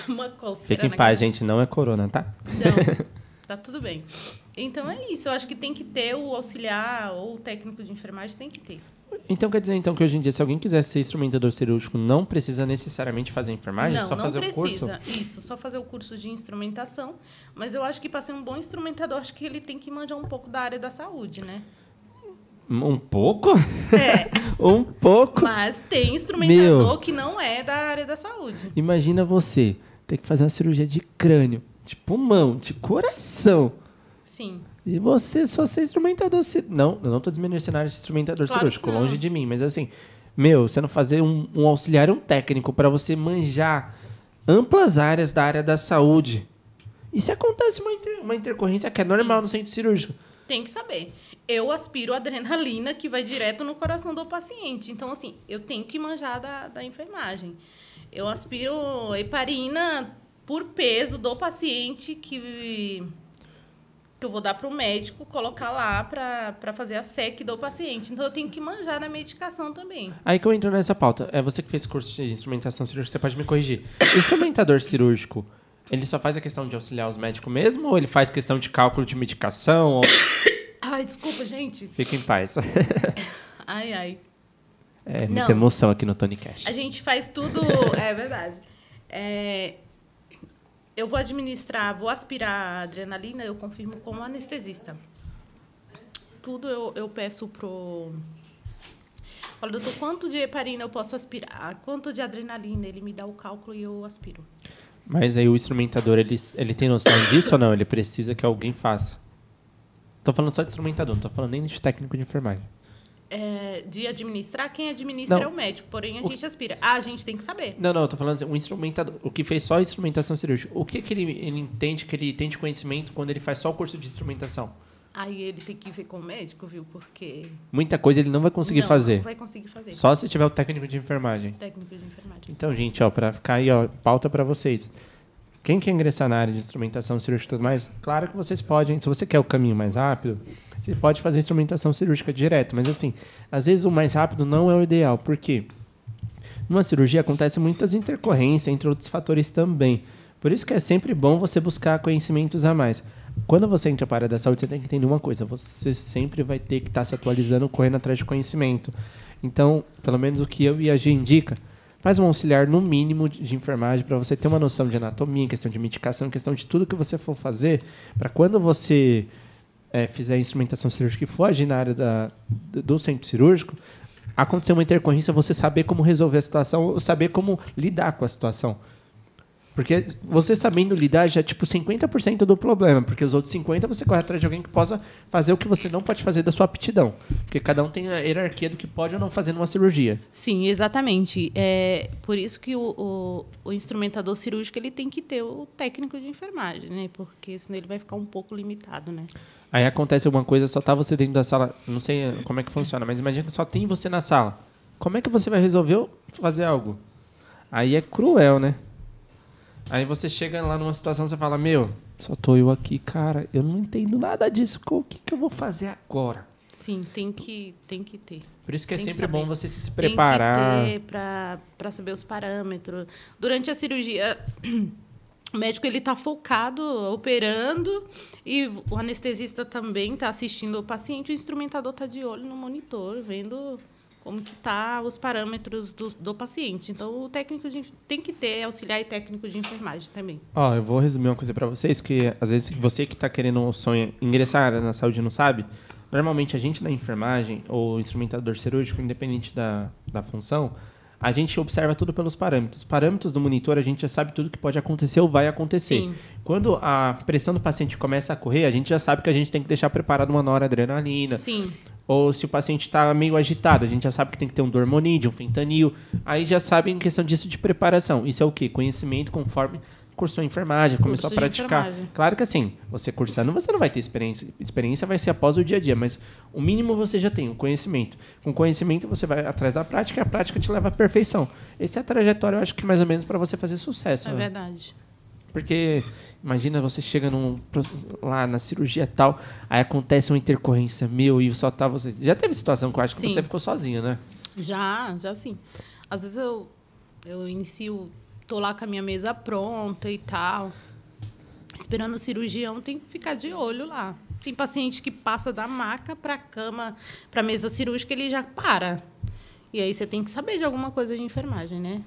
Uma coceira Fica em paz, gente, não é corona, tá? Não, tá tudo bem. Então é isso, eu acho que tem que ter o auxiliar ou o técnico de enfermagem, tem que ter. Então quer dizer então que hoje em dia, se alguém quiser ser instrumentador cirúrgico, não precisa necessariamente fazer enfermagem? não, só não fazer o curso? precisa. Isso, só fazer o curso de instrumentação. Mas eu acho que para ser um bom instrumentador, acho que ele tem que manjar um pouco da área da saúde, né? Um pouco? É, um pouco? mas tem instrumentador Meu. que não é da área da saúde. Imagina você ter que fazer uma cirurgia de crânio, de pulmão, de coração. Sim. E você só ser instrumentador cirúrgico. Não, eu não tô desmerecendo a área de instrumentador Claro cirúrgico, longe de mim, mas assim, meu, você não fazer um, um auxiliar, um técnico para você manjar amplas áreas da área da saúde. E se acontece uma, inter- uma intercorrência que é Sim. normal no centro cirúrgico? Tem que saber. Eu aspiro adrenalina que vai direto no coração do paciente. Então, assim, eu tenho que manjar da, da enfermagem. Eu aspiro heparina por peso do paciente que, que eu vou dar para o médico colocar lá para fazer a SEC do paciente. Então, eu tenho que manjar da medicação também. Aí que eu entro nessa pauta. É você que fez curso de instrumentação cirúrgica, você pode me corrigir. Instrumentador cirúrgico, Ele só faz a questão de auxiliar os médicos mesmo ou ele faz questão de cálculo de medicação? Ou... Ai, desculpa, gente. Fica em paz. Ai, ai. É, Não. muita emoção aqui no Tony Cash. A gente faz tudo. é verdade. É, eu vou administrar, vou aspirar a adrenalina, eu confirmo como anestesista. Tudo eu, eu peço pro. Falo, doutor, quanto de heparina eu posso aspirar? Quanto de adrenalina? Ele me dá o cálculo e eu aspiro. Mas aí o instrumentador, ele, ele tem noção disso ou não? Ele precisa que alguém faça. Tô falando só de instrumentador, não tô falando nem de técnico de enfermagem. É, de administrar, quem administra Não. é o médico, porém a O- gente aspira. Ah, a gente tem que saber. Não, não, eu tô falando assim, o instrumentador, o que fez só a instrumentação cirúrgica, o que, que ele, ele entende que ele tem de conhecimento quando ele faz só o curso de instrumentação? Aí ele tem que ver com o médico, viu? Porque. Muita coisa ele não vai conseguir não, fazer. Não vai conseguir fazer. Só se tiver o técnico de enfermagem. Técnico de enfermagem. Então, gente, ó, pra ficar aí, ó, pauta pra vocês. Quem quer ingressar na área de instrumentação cirúrgica e tudo mais, claro que vocês podem. Se você quer o caminho mais rápido, você pode fazer instrumentação cirúrgica direto. Mas, assim, às vezes o mais rápido não é o ideal. Por quê? Numa cirurgia acontece muitas intercorrências, entre outros fatores também. Por isso que é sempre bom você buscar conhecimentos a mais. Quando você entra para a área da saúde, você tem que entender uma coisa: você sempre vai ter que estar se atualizando, correndo atrás de conhecimento. Então, pelo menos o que eu e a G indica, faz um auxiliar no mínimo de, enfermagem para você ter uma noção de anatomia, questão de medicação, questão de tudo que você for fazer, para quando você é, fizer a instrumentação cirúrgica e for agir na área da, do centro cirúrgico, acontecer uma intercorrência, você saber como resolver a situação, ou saber como lidar com a situação. Porque você sabendo lidar já é tipo 50% do problema, porque os outros 50% você corre atrás de alguém que possa fazer o que você não pode fazer da sua aptidão. Porque cada um tem a hierarquia do que pode ou não fazer numa cirurgia. Sim, exatamente. É por isso que o, o, o instrumentador cirúrgico ele tem que ter o técnico de enfermagem, né? Porque senão ele vai ficar um pouco limitado, né? Aí acontece alguma coisa, só tá você dentro da sala, não sei como é que funciona, mas imagina que só tem você na sala. Como é que você vai resolver fazer algo? Aí é cruel, né? Aí você chega lá numa situação, você fala, meu, só tô eu aqui, cara, eu não entendo nada disso, o que, que eu vou fazer agora? Sim, tem que, tem que ter. Por isso que é Tem que sempre saber. bom você se preparar. Tem que ter para saber os parâmetros. Durante a cirurgia, o médico ele está focado, operando, e o anestesista também está assistindo o paciente, o instrumentador está de olho no monitor, vendo como que tá os parâmetros do, do paciente. Então, o técnico de, tem que ter auxiliar e técnico de enfermagem também. Ó, eu vou resumir uma coisa pra vocês, que às vezes você que tá querendo um sonho ingressar na saúde e não sabe, normalmente a gente da enfermagem ou instrumentador cirúrgico, independente da, da função, a gente observa tudo pelos parâmetros. Os parâmetros do monitor, a gente já sabe tudo que pode acontecer ou vai acontecer. Sim. Quando a pressão do paciente começa a correr, a gente já sabe que a gente tem que deixar preparado uma noradrenalina, Sim, ou se o paciente está meio agitado, a gente já sabe que tem que ter um dormonide, um fentanil. Aí já sabe em questão disso de preparação. Isso é o quê? Conhecimento conforme cursou a enfermagem, começou a praticar. Claro que assim, você cursando, você não vai ter experiência. Experiência vai ser após o dia a dia, mas o mínimo você já tem, o conhecimento. Com conhecimento você vai atrás da prática e a prática te leva à perfeição. Essa é a trajetória, eu acho que mais ou menos para você fazer sucesso. é né? verdade. Porque imagina você chega num lá na cirurgia e tal, aí acontece uma intercorrência meu e só tá você. Já teve situação que eu acho que Sim. você ficou sozinha, né? Já, já sim. Às vezes eu, eu inicio, tô lá com a minha mesa pronta e tal, esperando o cirurgião, tem que ficar de olho lá. Tem paciente que passa da maca para cama, para mesa cirúrgica, ele já para. E aí você tem que saber de alguma coisa de enfermagem, né?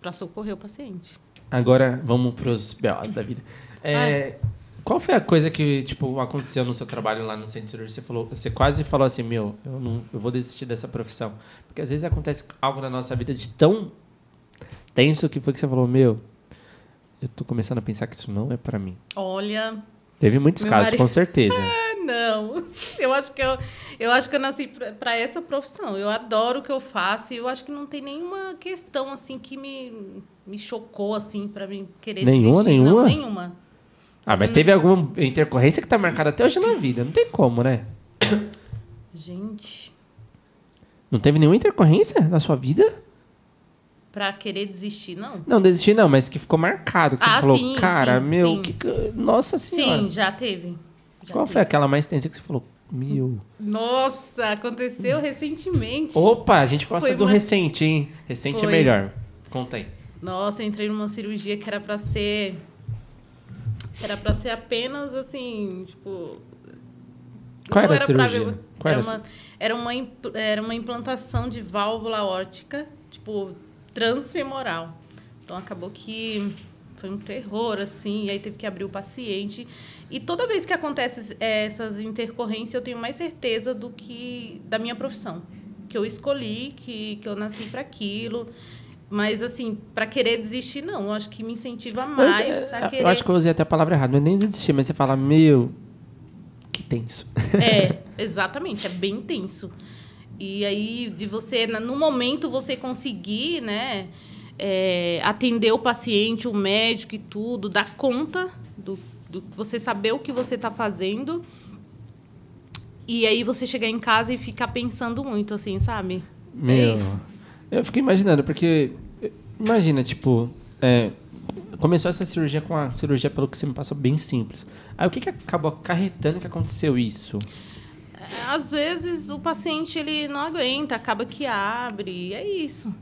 Para socorrer o paciente. Agora vamos pros BOs da vida. É, qual foi a coisa que tipo aconteceu no seu trabalho lá no centro cirúrgico? Você falou, você quase falou assim, meu, eu não, eu vou desistir dessa profissão, porque às vezes acontece algo na nossa vida de tão tenso que foi que você falou, meu, eu tô começando a pensar que isso não é pra mim. Olha, Teve muitos casos, marido- com certeza. Ah, não. Eu acho que eu, eu acho que eu nasci para essa profissão. Eu adoro o que eu faço e eu acho que não tem nenhuma questão assim que me, me chocou assim para mim querer Nenhuma, desistir. Não, nenhuma? nenhuma. Ah, mas teve alguma intercorrência que tá marcada até hoje na vida. Não tem como, né? Gente, Não teve nenhuma intercorrência na sua vida? para querer desistir, não? Não, desistir não, mas que ficou marcado. Que Ah, você falou, sim, cara, sim, meu, sim. que que- Nossa senhora. Sim, já teve. Já Qual teve. foi aquela mais tensa que você falou? Meu. Nossa, aconteceu recentemente. Opa, a gente gosta Foi do uma- recente, hein? Recente Foi. é melhor. Conta aí. Nossa, eu entrei numa cirurgia que era para ser Era pra ser apenas assim, tipo. Qual não era a cirurgia? ver- Qual era, era uma, era, uma, era uma implantação de válvula órtica, tipo, transfemoral. Então acabou que foi um terror, assim, e aí teve que abrir o paciente. E toda vez que acontece eh, essas intercorrências, eu tenho mais certeza do que da minha profissão. Que eu escolhi, que, que eu nasci para aquilo. Mas, assim, para querer desistir, não. Eu acho que me incentiva Mas, mais é, a querer. Eu acho que eu usei até a palavra errada, mas nem desistir, mas você fala, meu, que tenso. É, exatamente, é bem tenso. E aí, de você, no momento, você conseguir, né, é, atender o paciente, o médico e tudo, dar conta do, do você saber o que você está fazendo. E aí você chegar em casa e ficar pensando muito, assim, sabe? É Meu, isso. Eu fiquei imaginando, porque imagina, tipo, é, começou essa cirurgia com a cirurgia, pelo que você me passou, bem simples. Aí o que, que acabou acarretando que aconteceu isso? Às vezes o paciente ele não aguenta, acaba que abre, e é isso.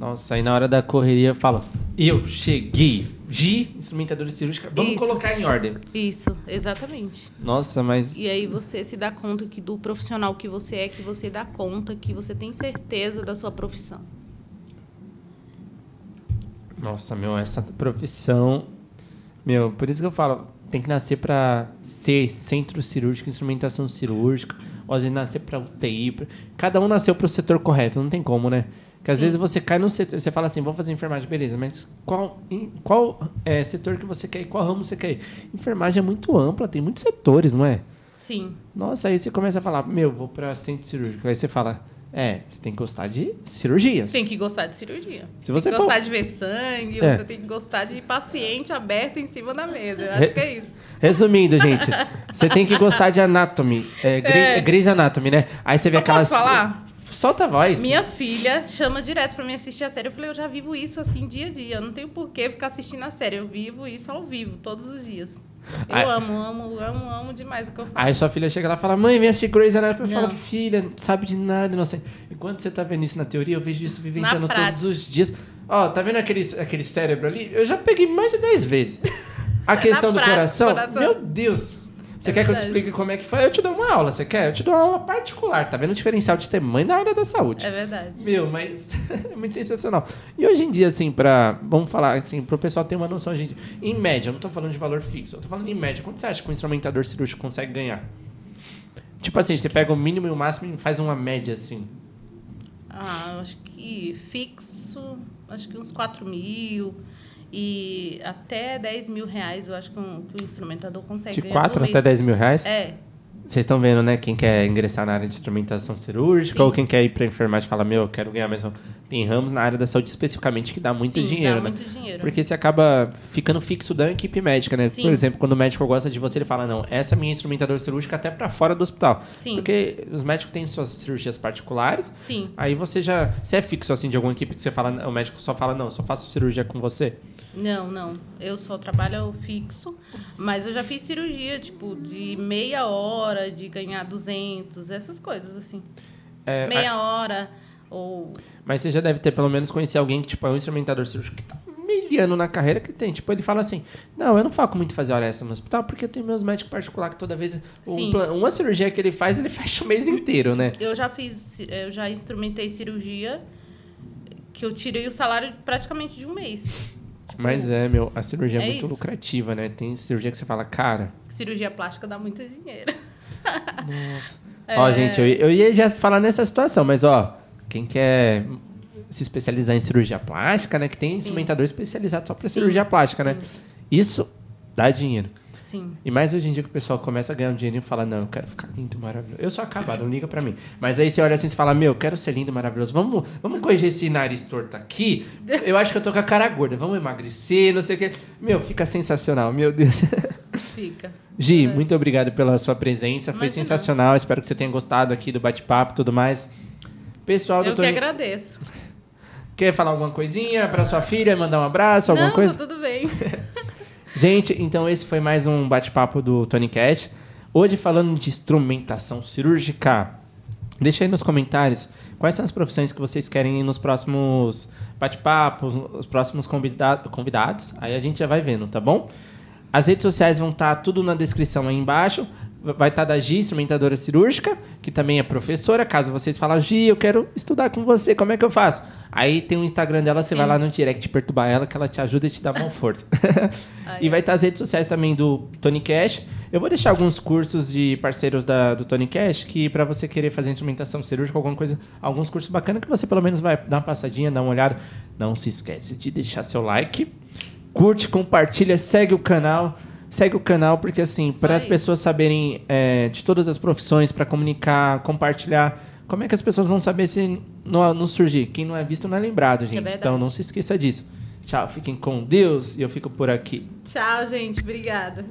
Nossa, aí na hora da correria fala, eu cheguei, G, instrumentadora cirúrgica, vamos Isso. colocar em ordem. Isso, exatamente. Nossa, mas E aí você se dá conta que do profissional que você é, que você dá conta, que você tem certeza da sua profissão. Nossa, meu, essa profissão. Meu, por isso que eu falo, tem que nascer pra ser centro cirúrgico, instrumentação cirúrgica, ou às vezes nascer pra UTI. pra- Cada um nasceu pro setor correto, não tem como, né? Porque às Sim. vezes você cai no setor, você fala assim, vou fazer enfermagem, beleza, mas qual, em qual é, setor que você quer ir, qual ramo você quer ir? Enfermagem é muito ampla, tem muitos setores, não é? Sim, Nossa, aí você começa a falar, meu, vou pra centro cirúrgico. Aí você fala, é, você tem que gostar de cirurgias. tem que gostar de cirurgia. Se você tem que for- gostar de ver sangue, É. você tem que gostar de paciente aberto em cima da mesa. Eu Re- acho que é isso. Resumindo, gente, você tem que gostar de anatomy. É, Grey, É. é Grey's Anatomy, né? Aí você vê Eu aquelas. posso falar? Solta a voz. Minha filha chama direto pra mim assistir a série. Eu falei, eu já vivo isso assim dia a dia. Eu não tenho por que ficar assistindo a série. Eu vivo isso ao vivo, todos os dias. Eu Aí- amo, amo, amo, amo demais o que eu faço. Aí sua filha chega lá e fala, mãe, vem assistir Grey's Anatomy. Eu falo, filha, não sabe de nada, não sei. Enquanto você tá vendo isso na teoria, eu vejo isso vivenciando todos os dias. Ó, tá vendo aquele, aquele cérebro ali? Eu já peguei mais de 10 vezes. A questão do coração, coração. meu Deus. Você É quer que eu te explique como é que foi? Eu te dou uma aula, você quer? Eu te dou uma aula particular, tá vendo o diferencial de ter mãe na área da saúde. É verdade. Meu, mas é muito sensacional. E hoje em dia, assim, pra. Vamos falar assim, pro pessoal ter uma noção, gente. Em média, eu não tô falando de valor fixo, eu tô falando em média. Quanto você acha que um instrumentador cirúrgico consegue ganhar? Tipo assim, você pega o mínimo e o máximo e faz uma média, assim. Ah, acho que fixo, acho que uns 4 mil. E até 10 mil reais eu acho que, um, que o instrumentador consegue De ganhar 4 por até mês. 10 mil reais? É, Vocês estão vendo, né? Quem quer ingressar na área de instrumentação cirúrgica Sim. ou quem quer ir pra enfermagem e fala, meu, eu quero ganhar mais. Um." Tem ramos na área da saúde especificamente que dá muito sim, dinheiro, dá né? muito dinheiro. Porque você acaba ficando fixo da equipe médica, né? Sim. Por exemplo, quando o médico gosta de você, ele fala: Não, essa é a minha instrumentadora cirúrgica até pra fora do hospital. Sim. Porque os médicos têm suas cirurgias particulares. Sim. Aí você já. Você é fixo assim de alguma equipe que você fala, o médico só fala, não, só faço cirurgia com você. Não, não. Eu só trabalho fixo, mas eu já fiz cirurgia, tipo, de meia hora, de ganhar 200, essas coisas, assim. É, meia hora, ou... Mas você já deve ter pelo menos conhecido alguém que, tipo, é um instrumentador cirúrgico que tá miliano na carreira que tem. Tipo, ele fala assim: Não, eu não foco muito em fazer hora extra no hospital, porque eu tenho meus médicos particulares que toda vez. um plan- uma cirurgia que ele faz, ele fecha o mês inteiro, né? Eu já fiz, eu já instrumentei cirurgia que eu tirei o salário praticamente de um mês. Mas é, meu, a cirurgia é, É muito isso. lucrativa, né? Tem cirurgia que você fala, cara. Cirurgia plástica dá muito dinheiro. Nossa. É. Ó, gente, eu, eu ia já falar nessa situação, mas ó, quem quer se especializar em cirurgia plástica, né? Que tem Sim. instrumentador especializado só pra Sim, cirurgia plástica, né? sim. Isso dá dinheiro. Sim. E mais hoje em dia que o pessoal começa a ganhar um dinheirinho e fala, não, eu quero ficar lindo, maravilhoso. Eu sou acabado, não liga pra mim. Mas aí você olha assim e fala, meu, eu quero ser lindo, maravilhoso. Vamos, vamos corrigir esse nariz torto aqui. Eu acho que eu tô com a cara gorda. Vamos emagrecer, não sei o quê. Meu, fica sensacional, meu Deus. Fica. Gi, muito obrigado pela sua presença. Foi Imagina. sensacional. Espero que você tenha gostado aqui do bate-papo e tudo mais. Pessoal, Eu doutor, que agradeço. quer falar alguma coisinha pra sua filha? Mandar um abraço, alguma Não, coisa? tá tudo bem. Gente, então esse foi mais um bate-papo do Tony Cash. Hoje falando de instrumentação cirúrgica. Deixa aí nos comentários quais são as profissões que vocês querem nos próximos bate-papos, os próximos convida- convidados. Aí a gente já vai vendo, tá bom? As redes sociais vão estar tudo na descrição aí embaixo. Vai estar da Gi, instrumentadora cirúrgica, que também é professora. Caso vocês falem, Gi, eu quero estudar com você, como é que eu faço? Aí tem o Instagram dela, você Sim. vai lá no direct perturbar ela, que ela te ajuda e te dá mão força. e vai estar as redes sociais também do Tony Cash. Eu vou deixar alguns cursos de parceiros da, do Tony Cash, que para você querer fazer instrumentação cirúrgica, alguma coisa, alguns cursos bacanas que você pelo menos vai dar uma passadinha, dar uma olhada. Não se esquece de deixar seu like, curte, compartilha, segue o canal. Segue o canal, porque assim, para as pessoas saberem é, de todas as profissões, para comunicar, compartilhar, como é que as pessoas vão saber se não, não surgir? Quem não é visto não é lembrado, gente. verdade. então não se esqueça disso. Tchau, fiquem com Deus e eu fico por aqui. Tchau, gente. Obrigada.